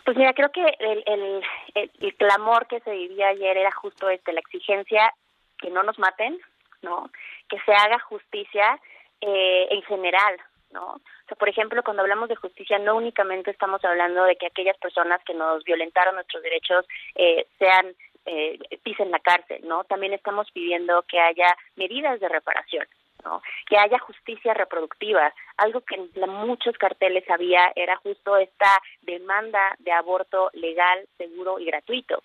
Pues mira, creo que el, el, el, clamor que se vivía ayer era justo este, la exigencia que no nos maten, ¿no? Que se haga justicia eh, en general, ¿no? O sea, por ejemplo, cuando hablamos de justicia, no únicamente estamos hablando de que aquellas personas que nos violentaron nuestros derechos eh, sean eh, pisen la cárcel, ¿no? También estamos pidiendo que haya medidas de reparación, ¿no? Que haya justicia reproductiva. Algo que en muchos carteles había era justo esta demanda de aborto legal, seguro y gratuito.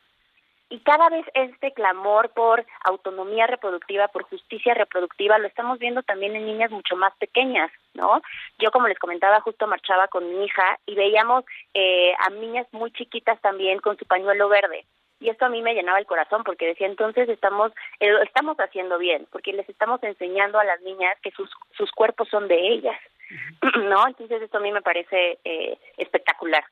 Y cada vez este clamor por autonomía reproductiva, por justicia reproductiva, lo estamos viendo también en niñas mucho más pequeñas, ¿no? Yo, como les comentaba, justo marchaba con mi hija y veíamos eh, a niñas muy chiquitas también con su pañuelo verde. Y esto a mí me llenaba el corazón porque decía, entonces estamos, eh, estamos haciendo bien, porque les estamos enseñando a las niñas que sus, sus cuerpos son de ellas, [clears throat] ¿no? Entonces esto a mí me parece eh, espectacular.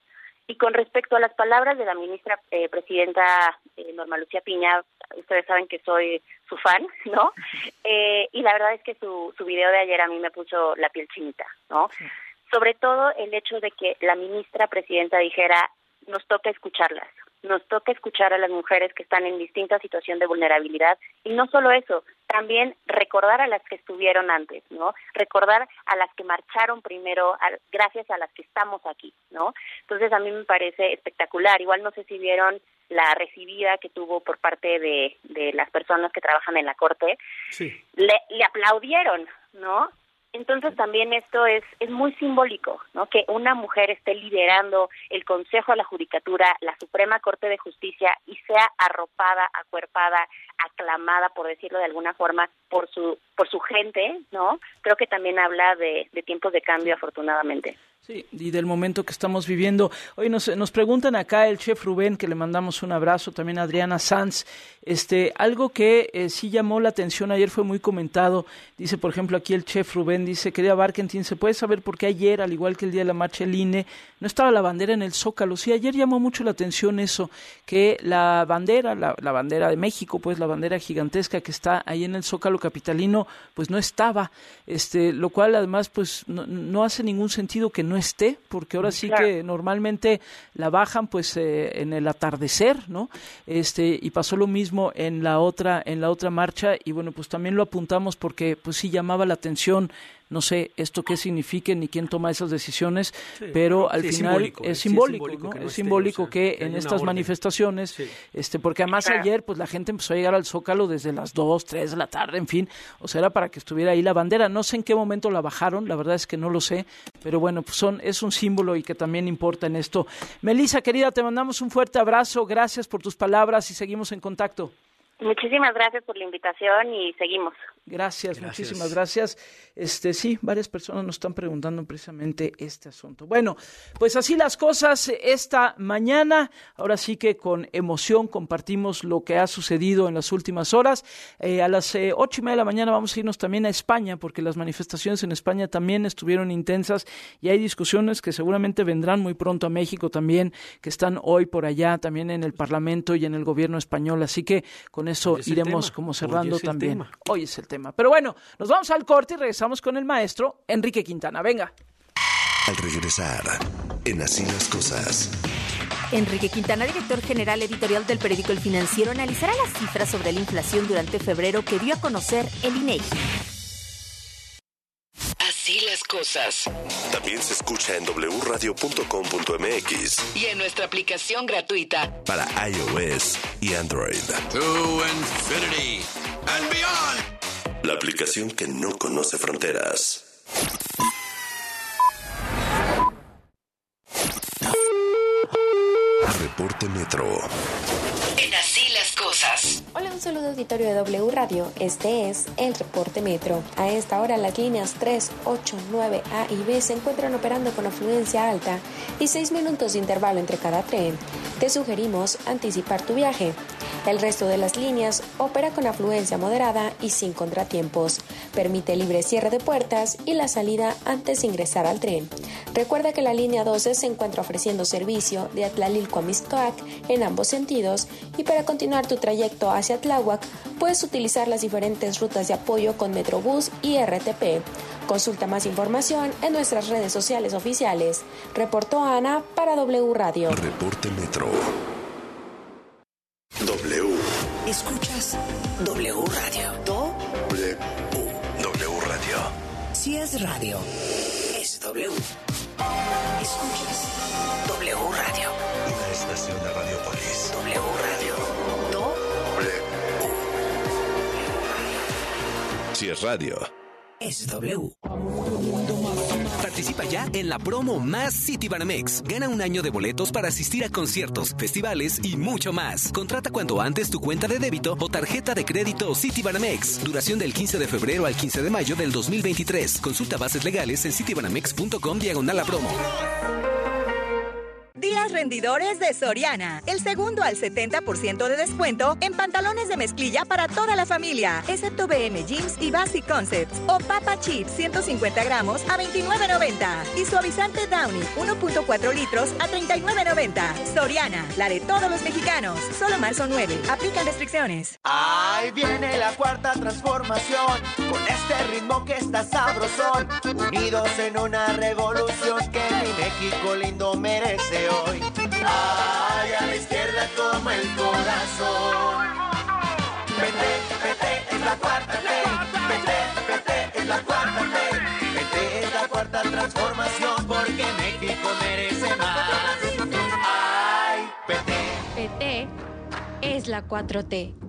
Y con respecto a las palabras de la ministra eh, presidenta eh, Norma Lucía Piña, ustedes saben que soy su fan, [laughs] ¿no? Eh, y la verdad es que su, su video de ayer a mí me puso la piel chinita, ¿no? Sobre todo el hecho de que la ministra presidenta dijera, nos toca escucharlas, nos toca escuchar a las mujeres que están en distinta situación de vulnerabilidad y no solo eso, también recordar a las que estuvieron antes, ¿no? Recordar a las que marcharon primero, gracias a las que estamos aquí, ¿no? Entonces a mí me parece espectacular. Igual no sé si vieron la recibida que tuvo por parte de, de las personas que trabajan en la corte. Sí. Le, le aplaudieron, ¿no? Entonces también esto es, es muy simbólico, ¿no? Que una mujer esté liderando el Consejo de la Judicatura, la Suprema Corte de Justicia y sea arropada, acuerpada, aclamada, por decirlo de alguna forma, por su, por su gente, ¿no? Creo que también habla de, de tiempos de cambio, afortunadamente. Sí, y del momento que estamos viviendo. Hoy nos, nos preguntan acá el chef Rubén, que le mandamos un abrazo, también Adriana Sanz, este, algo que eh, sí llamó la atención ayer fue muy comentado, dice por ejemplo aquí el chef Rubén, dice, querida Barkentin, ¿se puede saber por qué ayer, al igual que el día de la marcha del INE, no estaba la bandera en el Zócalo? Sí, ayer llamó mucho la atención eso, que la bandera, la, la bandera de México, pues la bandera gigantesca que está ahí en el Zócalo capitalino, pues no estaba, este, lo cual además pues no, no hace ningún sentido que no esté, porque ahora sí que normalmente la bajan pues eh, en el atardecer, ¿no? Este y pasó lo mismo en la otra en la otra marcha y bueno pues también lo apuntamos porque pues sí llamaba la atención no sé esto qué signifique ni quién toma esas decisiones, pero al Sí, final es simbólico, simbólico ¿no? que no es simbólico o sea, que en estas orden. manifestaciones, este, porque además Claro. ayer pues la gente empezó a llegar al Zócalo desde las 2, 3 de la tarde, en fin, o sea, era para que estuviera ahí la bandera. No sé en qué momento la bajaron, la verdad es que no lo sé, pero bueno, pues son, es un símbolo y que también importa en esto. Melissa, querida, te mandamos un fuerte abrazo, gracias por tus palabras y seguimos en contacto. Muchísimas gracias por la invitación y seguimos. Gracias, muchísimas gracias. Este sí, varias personas nos están preguntando precisamente este asunto. Bueno, pues así las cosas esta mañana. Ahora sí que con emoción compartimos lo que ha sucedido en las últimas horas. Eh, a las eh, ocho y media de la mañana vamos a irnos también a España, porque las manifestaciones en España también estuvieron intensas y hay discusiones que seguramente vendrán muy pronto a México también, que están hoy por allá también en el Parlamento y en el gobierno español. Así que con eso Hoy iremos tema. como Hoy cerrando es el también. tema. Hoy es el tema. Pero bueno, nos vamos al corte y regresamos con el maestro Enrique Quintana. Venga. Al regresar, en Así las Cosas. Enrique Quintana, director general editorial del periódico El Financiero, analizará las cifras sobre la inflación durante febrero que dio a conocer el INEGI. Así las cosas. También se escucha en wradio.com.mx Y en nuestra aplicación gratuita. para iOS y Android. To infinity and beyond. La aplicación que no conoce fronteras. Reporte Metro. En Así las cosas. Hola, un saludo auditorio de W Radio. Este es el reporte Metro. A esta hora las líneas 3, 8, 9, A y B se encuentran operando con afluencia alta y 6 minutos de intervalo entre cada tren. Te sugerimos anticipar tu viaje. El resto de las líneas opera con afluencia moderada y sin contratiempos. Permite libre cierre de puertas y la salida antes de ingresar al tren. Recuerda que la línea 12 se encuentra ofreciendo servicio de Atlalilco a Mixcoac en ambos sentidos y para continuar tu trayecto hacia Tláhuac puedes utilizar las diferentes rutas de apoyo con Metrobús y RTP. Consulta más información en nuestras redes sociales oficiales. Reportó Ana para W Radio. Reporte Metro. W. Escuchas W Radio. Do W. W Radio. si es radio, es W. Escuchas W Radio. Una estación de Radiopolis. W Radio. Si es radio. es W. Participa ya en la promo Más Citibanamex. Gana un año de boletos para asistir a conciertos, festivales y mucho más. Contrata cuanto antes tu cuenta de débito o tarjeta de crédito Citibanamex. Duración del 15 de febrero al 15 de mayo del 2023. Consulta bases legales en citibanamex.com diagonal la promo. Rendidores de Soriana. El segundo al 70% de descuento en pantalones de mezclilla para toda la familia, excepto BM Jeans y Basic Concepts. O Papa Chips 150 gramos a 29.90. Y suavizante Downy 1.4 litros a 39.90. Soriana, la de todos los mexicanos. Solo marzo 9. Aplican restricciones. Ahí viene la cuarta transformación, con este ritmo que está sabrosón, unidos en una revolución que mi México lindo merece hoy. Ay, a la izquierda como el corazón. Vete, vete, es la cuarta ley. Vete, vete, es la cuarta ley. Vete, es la cuarta transformación, porque México merece más. Ay, vete. PT es la 4T.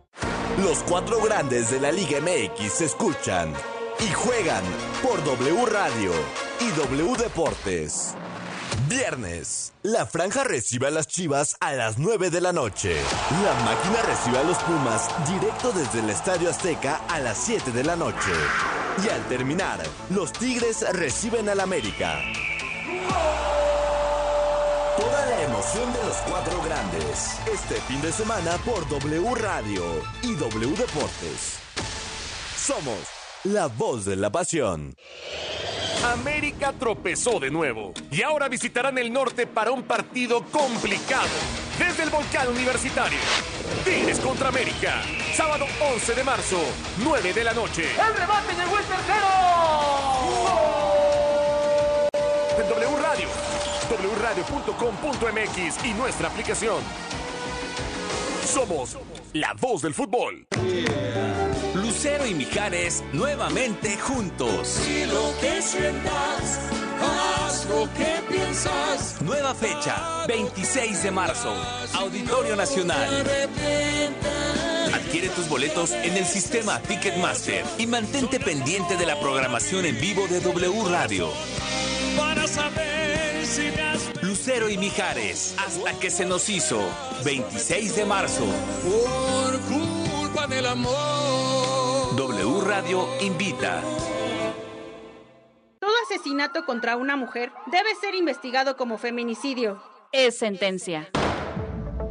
Los cuatro grandes de la Liga MX se escuchan y juegan por W Radio y W Deportes. Viernes, la franja recibe a las Chivas a las 9 de la noche. La máquina recibe a los Pumas directo desde el Estadio Azteca a las 7 de la noche. Y al terminar, los Tigres reciben al América. Emoción de los cuatro grandes. Este fin de semana por W Radio y W Deportes. Somos la voz de la pasión. América tropezó de nuevo y ahora visitarán el norte para un partido complicado. Desde el volcán universitario. Tigres contra América. Sábado 11 de marzo, 9 de la noche. ¡El remate llegó el tercero! wradio.com.mx y nuestra aplicación. Somos la voz del fútbol. Lucero y Mijares nuevamente juntos. Y lo que sientas, haz lo que piensas. Nueva fecha, 26 de marzo, Auditorio Nacional. Adquiere tus boletos en el sistema Ticketmaster y mantente pendiente de la programación en vivo de W Radio. Para saber Lucero y Mijares, hasta que se nos hizo, 26 de marzo. por culpa del amor. W Radio invita. Todo asesinato contra una mujer debe ser investigado como feminicidio. Es sentencia.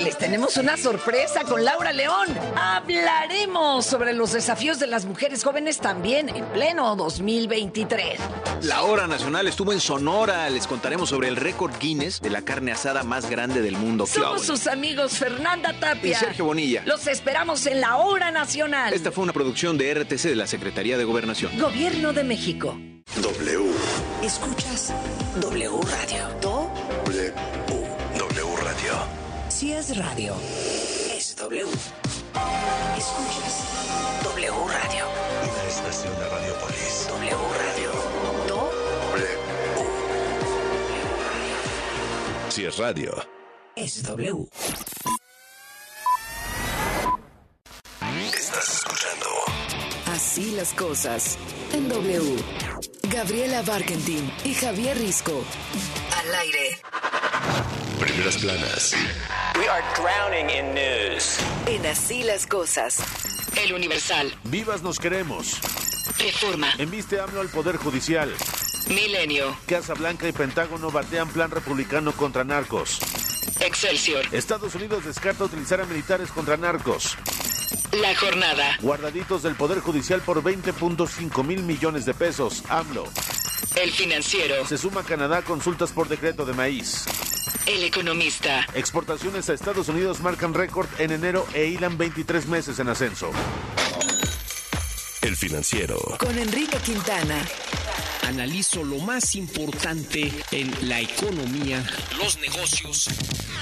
Les tenemos una sorpresa con Laura León. Hablaremos sobre los desafíos de las mujeres jóvenes también en pleno 2023. La hora nacional estuvo en Sonora. Les contaremos sobre el récord Guinness de la carne asada más grande del mundo. Somos sus amigos Fernanda Tapia Y Sergio Bonilla. Los esperamos en la hora nacional. Esta fue una producción de RTC de la Secretaría de Gobernación. Gobierno de México. W. Escuchas W Radio. Do. W. W Radio. Si es radio, es W. Escuchas W Radio. Una estación de Radiopolis. W Radio. Do. W. Si es radio. Es W. Estás escuchando. Así las cosas. En W. Gabriela Barkentin y Javier Risco. Al aire. Primeras planas. We are drowning in news. En Así las cosas. El Universal. Vivas nos queremos. Reforma. Enviste AMLO al Poder Judicial. Milenio. Casa Blanca y Pentágono batean plan republicano contra narcos. Excelsior. Estados Unidos descarta utilizar a militares contra narcos. La jornada. Guardaditos del Poder Judicial por 20.5 mil millones de pesos. AMLO. El financiero. Se suma Canadá a consultas por decreto de maíz. El economista. Exportaciones a Estados Unidos marcan récord en enero e hilan 23 meses en ascenso. El financiero. Con Enrique Quintana. Analizo lo más importante en la economía, los negocios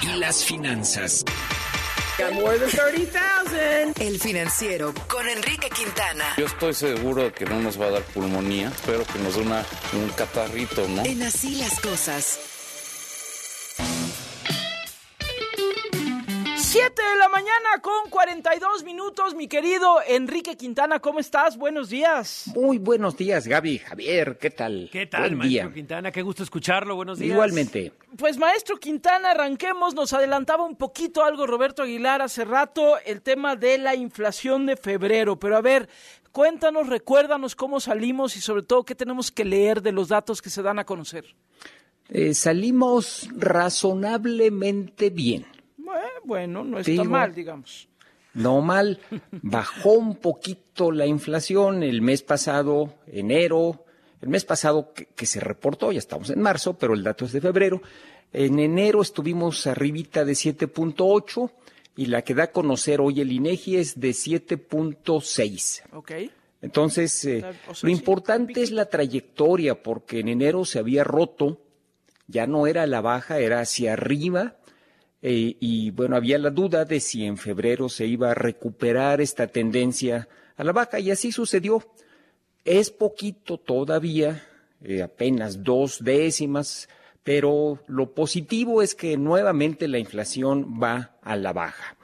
y las finanzas. El financiero. Con Enrique Quintana. Yo estoy seguro de que no nos va a dar pulmonía. Espero que nos dé una- un catarrito, ¿no? En Así las cosas. 7 de la mañana con 42 minutos, mi querido Enrique Quintana, ¿cómo estás? Buenos días. Muy buenos días, Gaby, Javier, ¿qué tal? ¿Qué tal, Buen maestro día. Quintana? Qué gusto escucharlo. Buenos días. Igualmente. Pues maestro Quintana, arranquemos, nos adelantaba un poquito algo Roberto Aguilar hace rato, el tema de la inflación de febrero, pero a ver, cuéntanos, recuérdanos cómo salimos y sobre todo qué tenemos que leer de los datos que se dan a conocer. Eh, salimos razonablemente bien. Bueno, no está Digo- mal, digamos. No mal, bajó un poquito la inflación el mes pasado, enero, el mes pasado que, que se reportó, ya estamos en marzo, pero el dato es de febrero. En enero estuvimos arribita de 7.8 y la que da a conocer hoy el INEGI es de 7.6. Ok. Entonces, eh, O sea, lo sí, importante es la trayectoria, porque en enero se había roto, ya no era la baja, era hacia arriba, eh, y bueno, había la duda de si en febrero se iba a recuperar esta tendencia a la baja, y así sucedió. Es poquito todavía, eh, apenas dos décimas, pero lo positivo es que nuevamente la inflación va a la baja.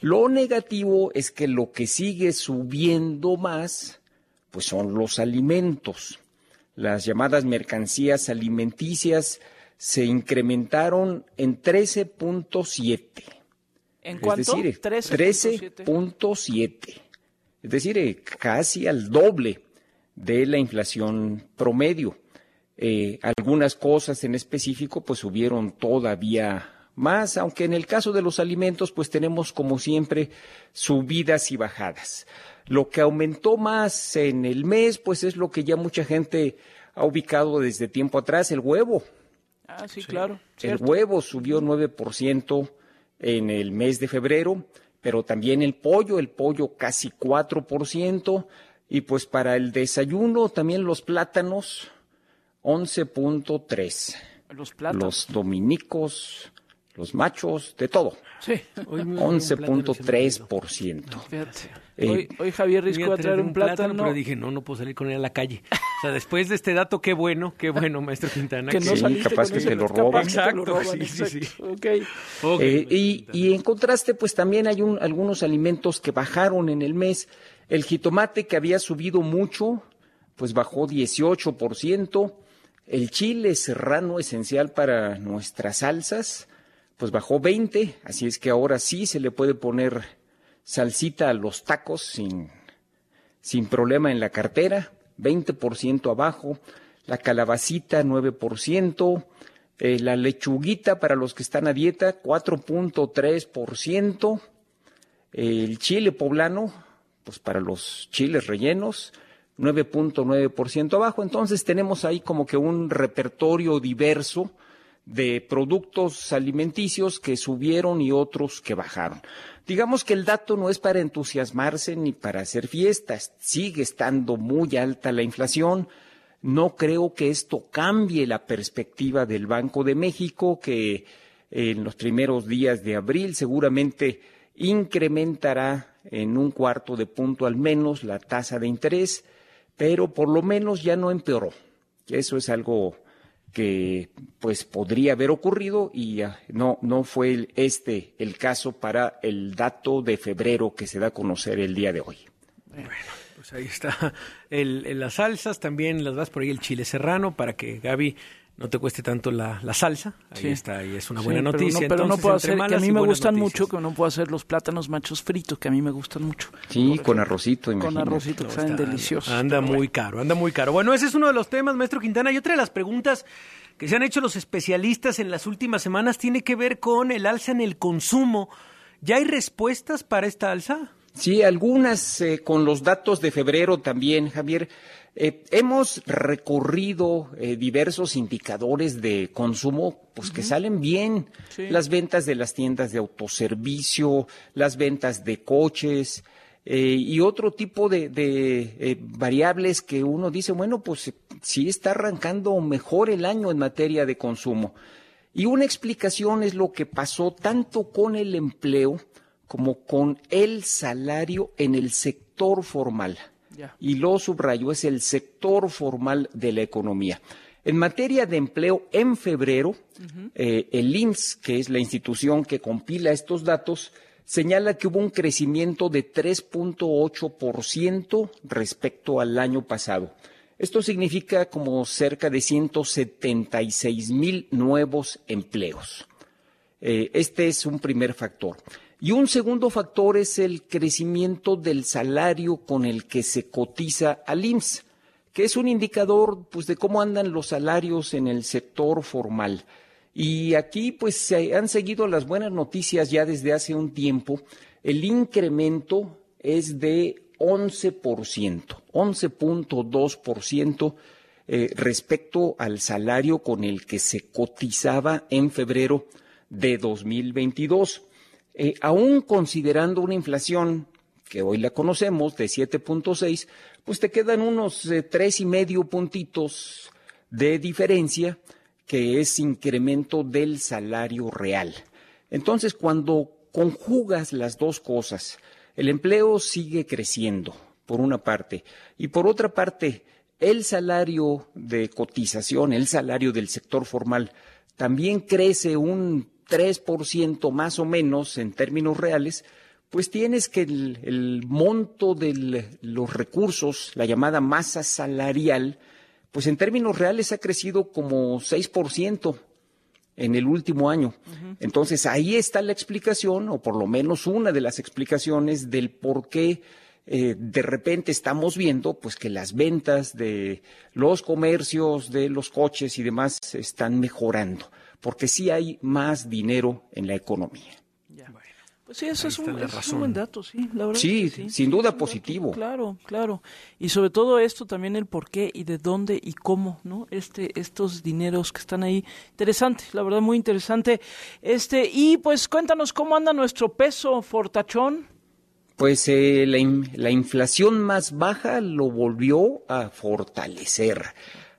Lo negativo es que lo que sigue subiendo más, pues son los alimentos. Las llamadas mercancías alimenticias se incrementaron en 13.7. ¿En Es cuánto? decir, 13.7. 13.7. Es decir, casi al doble de la inflación promedio. Eh, algunas cosas en específico pues subieron todavía más, aunque en el caso de los alimentos pues tenemos como siempre subidas y bajadas. Lo que aumentó más en el mes pues es lo que ya mucha gente ha ubicado desde tiempo atrás, el huevo. Ah, sí, claro. El huevo subió 9% en el mes de febrero, pero también el pollo, el pollo casi 4%, y pues para el desayuno también los plátanos 11.3. Los plátanos. Los dominicos, los machos, de todo. Sí. 11.3%. Eh, hoy, hoy Javier Risco va a traer un plátano. Pero dije, no, no puedo salir con él a la calle. O sea, después de este dato, qué bueno, qué bueno, maestro Quintana. Que no Sí, saliste capaz con que te lo roban. lo Exacto, roban, sí, sí, sí. exacto. Ok. Ok, Eh, y, y en contraste, pues también hay un- algunos alimentos que bajaron en el mes. El jitomate que había subido mucho, pues bajó 18%. El chile serrano esencial para nuestras salsas, pues bajó 20. Así es que ahora sí se le puede poner salsita a los tacos sin, sin problema en la cartera, 20% abajo, la calabacita 9%, eh, la lechuguita para los que están a dieta 4.3%, el chile poblano, pues para los chiles rellenos 9.9% abajo, entonces tenemos ahí como que un repertorio diverso de productos alimenticios que subieron y otros que bajaron. Digamos que el dato no es para entusiasmarse ni para hacer fiestas, sigue estando muy alta la inflación. No creo que esto cambie la perspectiva del Banco de México, que en los primeros días de abril seguramente incrementará en un cuarto de punto al menos la tasa de interés, pero por lo menos ya no empeoró. Eso es algo que pues podría haber ocurrido y no no fue este el caso para el dato de febrero que se da a conocer el día de hoy. Pues ahí está el- las salsas, también las vas por ahí el chile serrano para que Gaby no te cueste tanto la, la salsa. Ahí Sí. está, y es una Sí, buena pero no- noticia. Pero no, puedo hacer, que a mí me gustan noticias. mucho, que no puedo hacer los plátanos machos fritos, que a mí me gustan mucho. Sí, con arrocito, Con imagínate. arrocito, que saben deliciosos. Anda muy caro, anda muy caro. Bueno, ese es uno de los temas, maestro Quintana. Y otra de las preguntas que se han hecho los especialistas en las últimas semanas tiene que ver con el alza en el consumo. ¿Ya hay respuestas para esta alza? Sí, algunas eh, con los datos de febrero también, Javier. Eh, hemos recorrido eh, diversos indicadores de consumo, pues que salen bien. Sí. Las ventas de las tiendas de autoservicio, las ventas de coches eh, y otro tipo de, de, variables que uno dice, bueno, pues sí está arrancando mejor el año en materia de consumo. Y una explicación es lo que pasó tanto con el empleo como con el salario en el sector formal. Ya. Y lo subrayo, es el sector formal de la economía. En materia de empleo, en febrero, eh, el INSS, que es la institución que compila estos datos, señala que hubo un crecimiento de 3.8% respecto al año pasado. Esto significa como cerca de 176 mil nuevos empleos. Eh, este es un primer factor. Y un segundo factor es el crecimiento del salario con el que se cotiza al IMSS, que es un indicador pues, de cómo andan los salarios en el sector formal. Y aquí pues se han seguido las buenas noticias ya desde hace un tiempo. El incremento es de 11%, 11.2% eh, respecto al salario con el que se cotizaba en febrero de 2022. Eh, aún considerando una inflación que hoy la conocemos de 7.6, pues te quedan unos eh, tres y medio puntitos de diferencia que es incremento del salario real. Entonces, cuando conjugas las dos cosas, el empleo sigue creciendo, por una parte, y por otra parte, el salario de cotización, el salario del sector formal, también crece un 3% más o menos en términos reales, pues tienes que el, el monto de los recursos, la llamada masa salarial, pues en términos reales ha crecido como 6% en el último año. Entonces ahí está la explicación, o por lo menos una de las explicaciones del por qué eh, de repente estamos viendo pues que las ventas de los comercios, de los coches y demás están mejorando, porque sí hay más dinero en la economía. Pues sí, eso, es un, eso es un, buen dato, sí, la verdad. Sí, sí sin duda positivo. Claro, claro. Y sobre todo esto también el por qué y de dónde y cómo, ¿no? Este, estos dineros que están ahí. Interesante, la verdad, muy interesante. Este, y pues cuéntanos cómo anda nuestro peso fortachón. Pues eh, la, in, la inflación más baja lo volvió a fortalecer.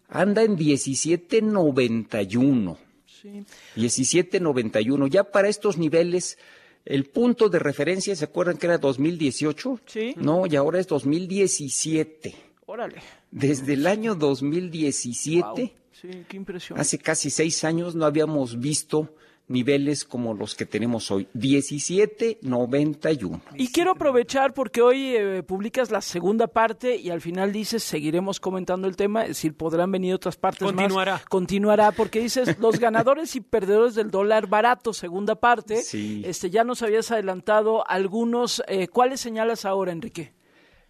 Anda en 17.91. Sí. 17.91. Ya para estos niveles el punto de referencia, ¿se acuerdan que era 2018? Sí. No, y ahora es 2017. Órale. Desde el año 2017, wow. sí, qué impresión. hace casi seis años, no habíamos visto niveles como los que tenemos hoy, 17.91. Y quiero aprovechar porque hoy eh, publicas la segunda parte y al final dices seguiremos comentando el tema, es decir, podrán venir otras partes Continuará. más. Continuará. porque dices [laughs] los ganadores y perdedores del dólar barato, segunda parte. Sí. Este, ya nos habías adelantado algunos. Eh, ¿Cuáles señalas ahora, Enrique?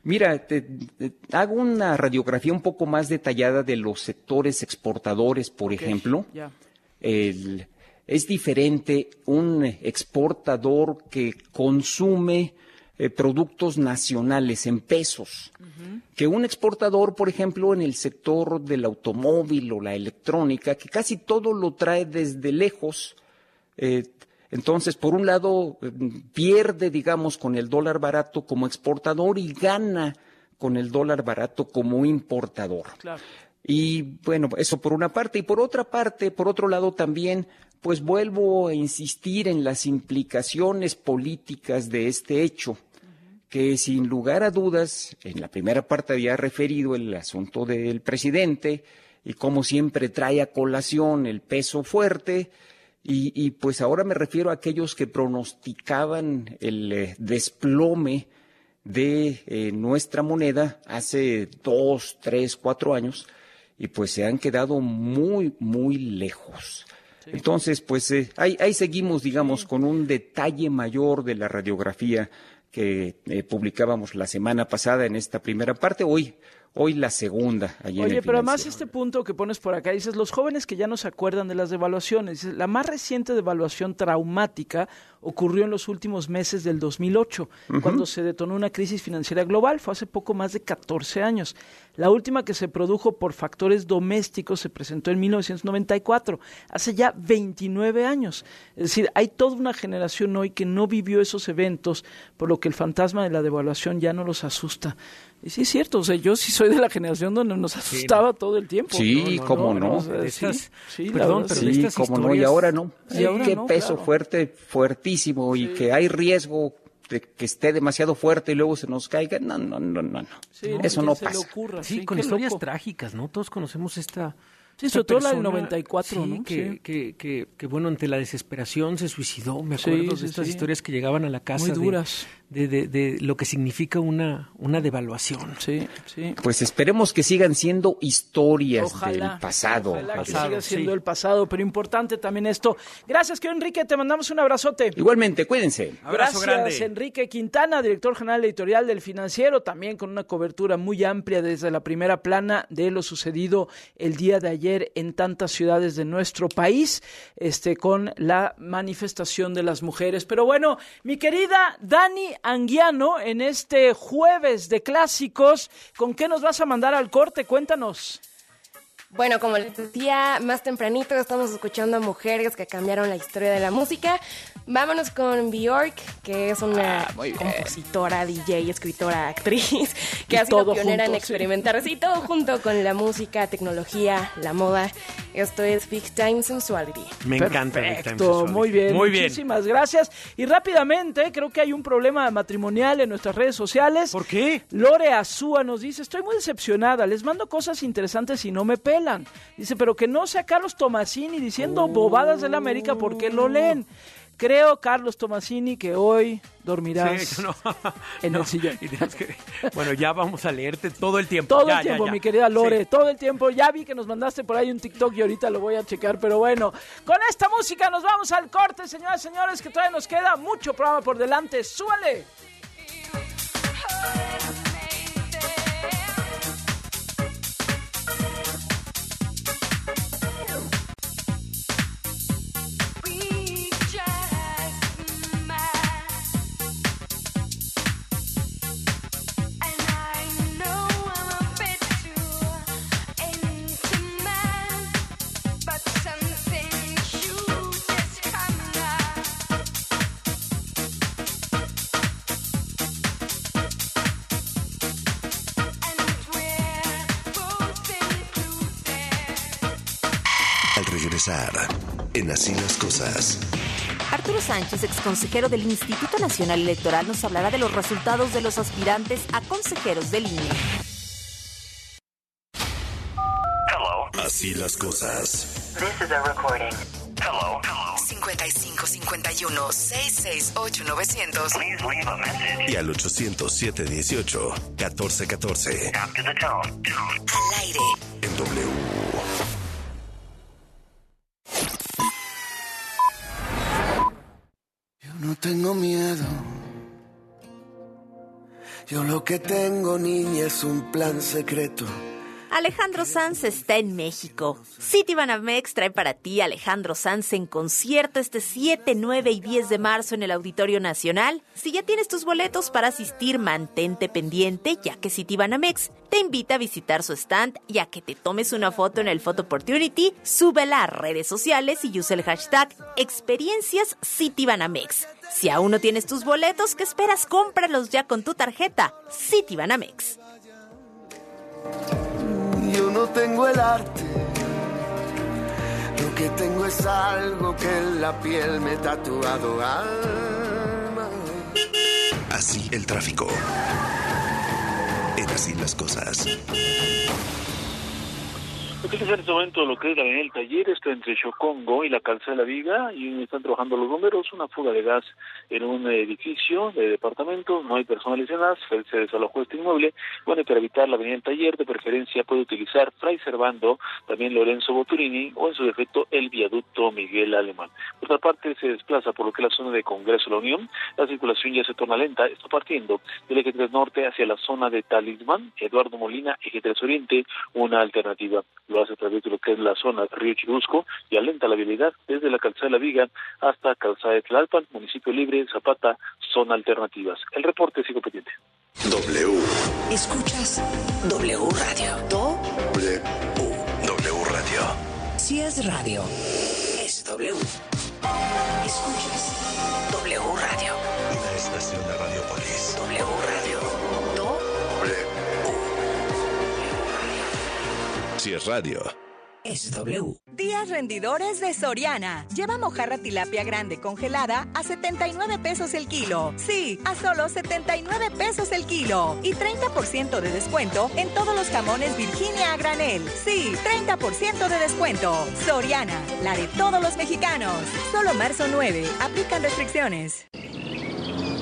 Mira, te, te, hago una radiografía un poco más detallada de los sectores exportadores, por ejemplo. ya. El, es diferente un exportador que consume eh, productos nacionales en pesos que un exportador, por ejemplo, en el sector del automóvil o la electrónica, que casi todo lo trae desde lejos. Eh, entonces, por un lado, eh, pierde, digamos, con el dólar barato como exportador y gana con el dólar barato como importador. Claro. Y bueno, eso por una parte. Y por otra parte, por otro lado también, pues vuelvo a insistir en las implicaciones políticas de este hecho, que sin lugar a dudas, en la primera parte había referido el asunto del presidente y como siempre trae a colación el peso fuerte. Y, pues ahora me refiero a aquellos que pronosticaban el eh, desplome de eh, nuestra moneda hace dos, tres, cuatro años y pues se han quedado muy, muy lejos. Sí. Entonces, pues eh, ahí, ahí, seguimos, digamos, con un detalle mayor de la radiografía que eh, publicábamos la semana pasada en esta primera parte. Hoy, hoy la segunda. Allí Oye, en el pero además este punto que pones por acá, dices, los jóvenes que ya no se acuerdan de las devaluaciones, la más reciente devaluación traumática ocurrió en los últimos meses del 2008, uh -huh. cuando se detonó una crisis financiera global, fue hace poco más de 14 años. La última que se produjo por factores domésticos se presentó en 1994, hace ya 29 años. Es decir, hay toda una generación hoy que no vivió esos eventos, por lo que el fantasma de la devaluación ya no los asusta. Y sí es cierto, o sea, yo sí soy de la generación donde nos asustaba sí, todo el tiempo. Sí, no, no, cómo no. O sea, sí, sí, Perdón, pero sí, cómo no, y ahora no. Y ahora qué no, peso claro. fuerte, fuertísimo, y que hay riesgo de que esté demasiado fuerte y luego se nos caiga. No, no, no, no. no. Eso no pasa. Ocurra, sí, con historias loco. trágicas, ¿no? Todos conocemos esta. Sí, sobre todo la del 94, sí, ¿no? Que, que, que, que, bueno, ante la desesperación se suicidó. Me acuerdo de estas historias que llegaban a la casa. Muy duras. De, de, de, de, lo que significa una, una devaluación. Sí, sí. Pues esperemos que sigan siendo historias ojalá, del pasado. Ojalá que siga siendo sí. el pasado, pero importante también esto. Gracias, que Enrique, te mandamos un abrazote. Igualmente, cuídense. Abrazo Gracias, grande. Enrique Quintana, director general editorial del Financiero, también con una cobertura muy amplia desde la primera plana de lo sucedido el día de ayer en tantas ciudades de nuestro país, este, con la manifestación de las mujeres. Pero bueno, mi querida Dani Anguiano, en este jueves de clásicos, ¿con qué nos vas a mandar al corte? Cuéntanos. Bueno, como les decía más tempranito, estamos escuchando a mujeres que cambiaron la historia de la música. Vámonos con Bjork, que es una Ah, compositora, DJ, escritora, actriz, [laughs] que Y ha sido todo pionera en sí. experimentar sí, todo junto con la música, tecnología, la moda. Esto es Big Time Sensuality. Me encanta Big Time Perfecto, Sensuality. muy bien, Muy bien. muchísimas gracias. Y rápidamente, creo que hay un problema matrimonial en nuestras redes sociales. ¿Por qué? Lore Azúa nos dice, estoy muy decepcionada, les mando cosas interesantes y no me pelan. Dice, pero que no sea Carlos Tomasini diciendo bobadas de la América porque lo leen. Creo, Carlos Tomasini, que hoy dormirás Sí, no. [laughs] en No, el sillón. y tienes que- bueno, ya vamos a leerte todo el tiempo. Todo Ya, el ya, tiempo, ya. mi querida Lore, Sí. todo el tiempo. Ya vi que nos mandaste por ahí un TikTok y ahorita lo voy a checar, pero bueno, con esta música nos vamos al corte, señoras y señores, que todavía nos queda mucho programa por delante. ¡Súbale! En Así las Cosas, Arturo Sánchez, exconsejero del Instituto Nacional Electoral, nos hablará de los resultados de los aspirantes a consejeros del INE. Así las Cosas. This is a recording. Hello. 55 51 668 900. Please leave a message. Y al 807 18 14 14. After the tone. Al aire. En W. tengo miedo. Yo lo que tengo, niña, es un plan secreto. Alejandro Sanz está en México. Citibanamex trae para ti a Alejandro Sanz en concierto este 7, 9 y 10 de marzo en el Auditorio Nacional. Si ya tienes tus boletos para asistir, mantente pendiente, ya que Citibanamex te invita a visitar su stand y a que te tomes una foto en el Photo Opportunity, súbela a redes sociales y use el hashtag Experiencias Citibanamex. Si aún no tienes tus boletos, ¿qué esperas? Cómpralos ya con tu tarjeta Citibanamex. Tengo el arte. Lo que tengo es algo que en la piel me he tatuado. Alma. Así el tráfico. En Así las Cosas. Utiliza en este momento lo que es avenida del taller, está entre Chocongo y la calzada de la Viga, y están trabajando los bomberos, una fuga de gas en un edificio de departamento, no hay personas lesionadas, se desalojó este inmueble, bueno, y para evitar la avenida del taller, de preferencia puede utilizar Fray Servando, también Lorenzo Boturini, o en su defecto el viaducto Miguel Alemán. Por otra parte, se desplaza por lo que es la zona de Congreso de la Unión, la circulación ya se torna lenta, está partiendo del eje 3 norte hacia la zona de Talismán, Eduardo Molina, eje 3 oriente, una alternativa lo hace a través de lo que es la zona de Río Chirusco y alenta la vialidad desde la calzada de la Viga hasta calzada de Tlalpan, municipio libre, Zapata, zona alternativas. El reporte sigo pendiente. W. Escuchas W Radio. W. W Radio. Si es radio, es W. Escuchas W Radio. Una estación de Radiopolis. W Radio. Si es radio. Es W. Días rendidores de Soriana. Lleva mojarra tilapia grande congelada a 79 pesos el kilo. Sí, a solo 79 pesos el kilo. Y 30% de descuento en todos los jamones Virginia a granel. Sí, 30% de descuento. Soriana, la de todos los mexicanos. Solo marzo 9. Aplican restricciones.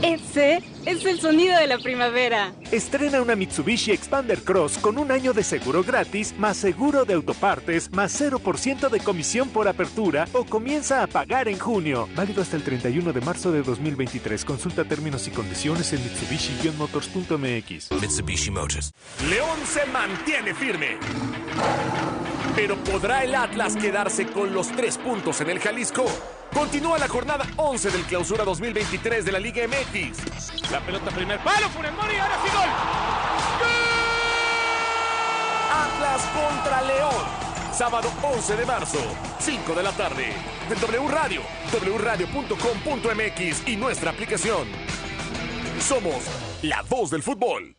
Ese es el sonido de la primavera. Estrena una Mitsubishi Expander Cross con un año de seguro gratis, más seguro de autopartes, más 0% de comisión por apertura o comienza a pagar en junio. Válido hasta el 31 de marzo de 2023. Consulta términos y condiciones en Mitsubishi-motors.mx. Mitsubishi Motors. León se mantiene firme. Pero ¿podrá el Atlas quedarse con los tres puntos en el Jalisco? Continúa la jornada 11 del clausura 2023 de la Liga MX. La pelota primer palo, Funes Mori, ahora sí gol. Atlas contra León. Sábado 11 de marzo, 5 de la tarde. De W Radio, wradio.com.mx y nuestra aplicación. Somos la voz del fútbol.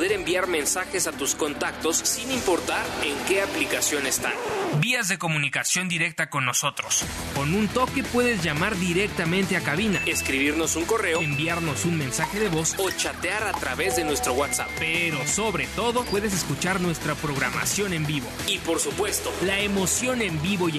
poder enviar mensajes a tus contactos sin importar en qué aplicación están. vías de comunicación directa con nosotros. Con un toque puedes llamar directamente a cabina, Escribirnos un correo enviarnos un mensaje de voz o chatear a través de nuestro WhatsApp. pero sobre todo puedes escuchar nuestra programación en vivo. Y por supuesto, La emoción en vivo y en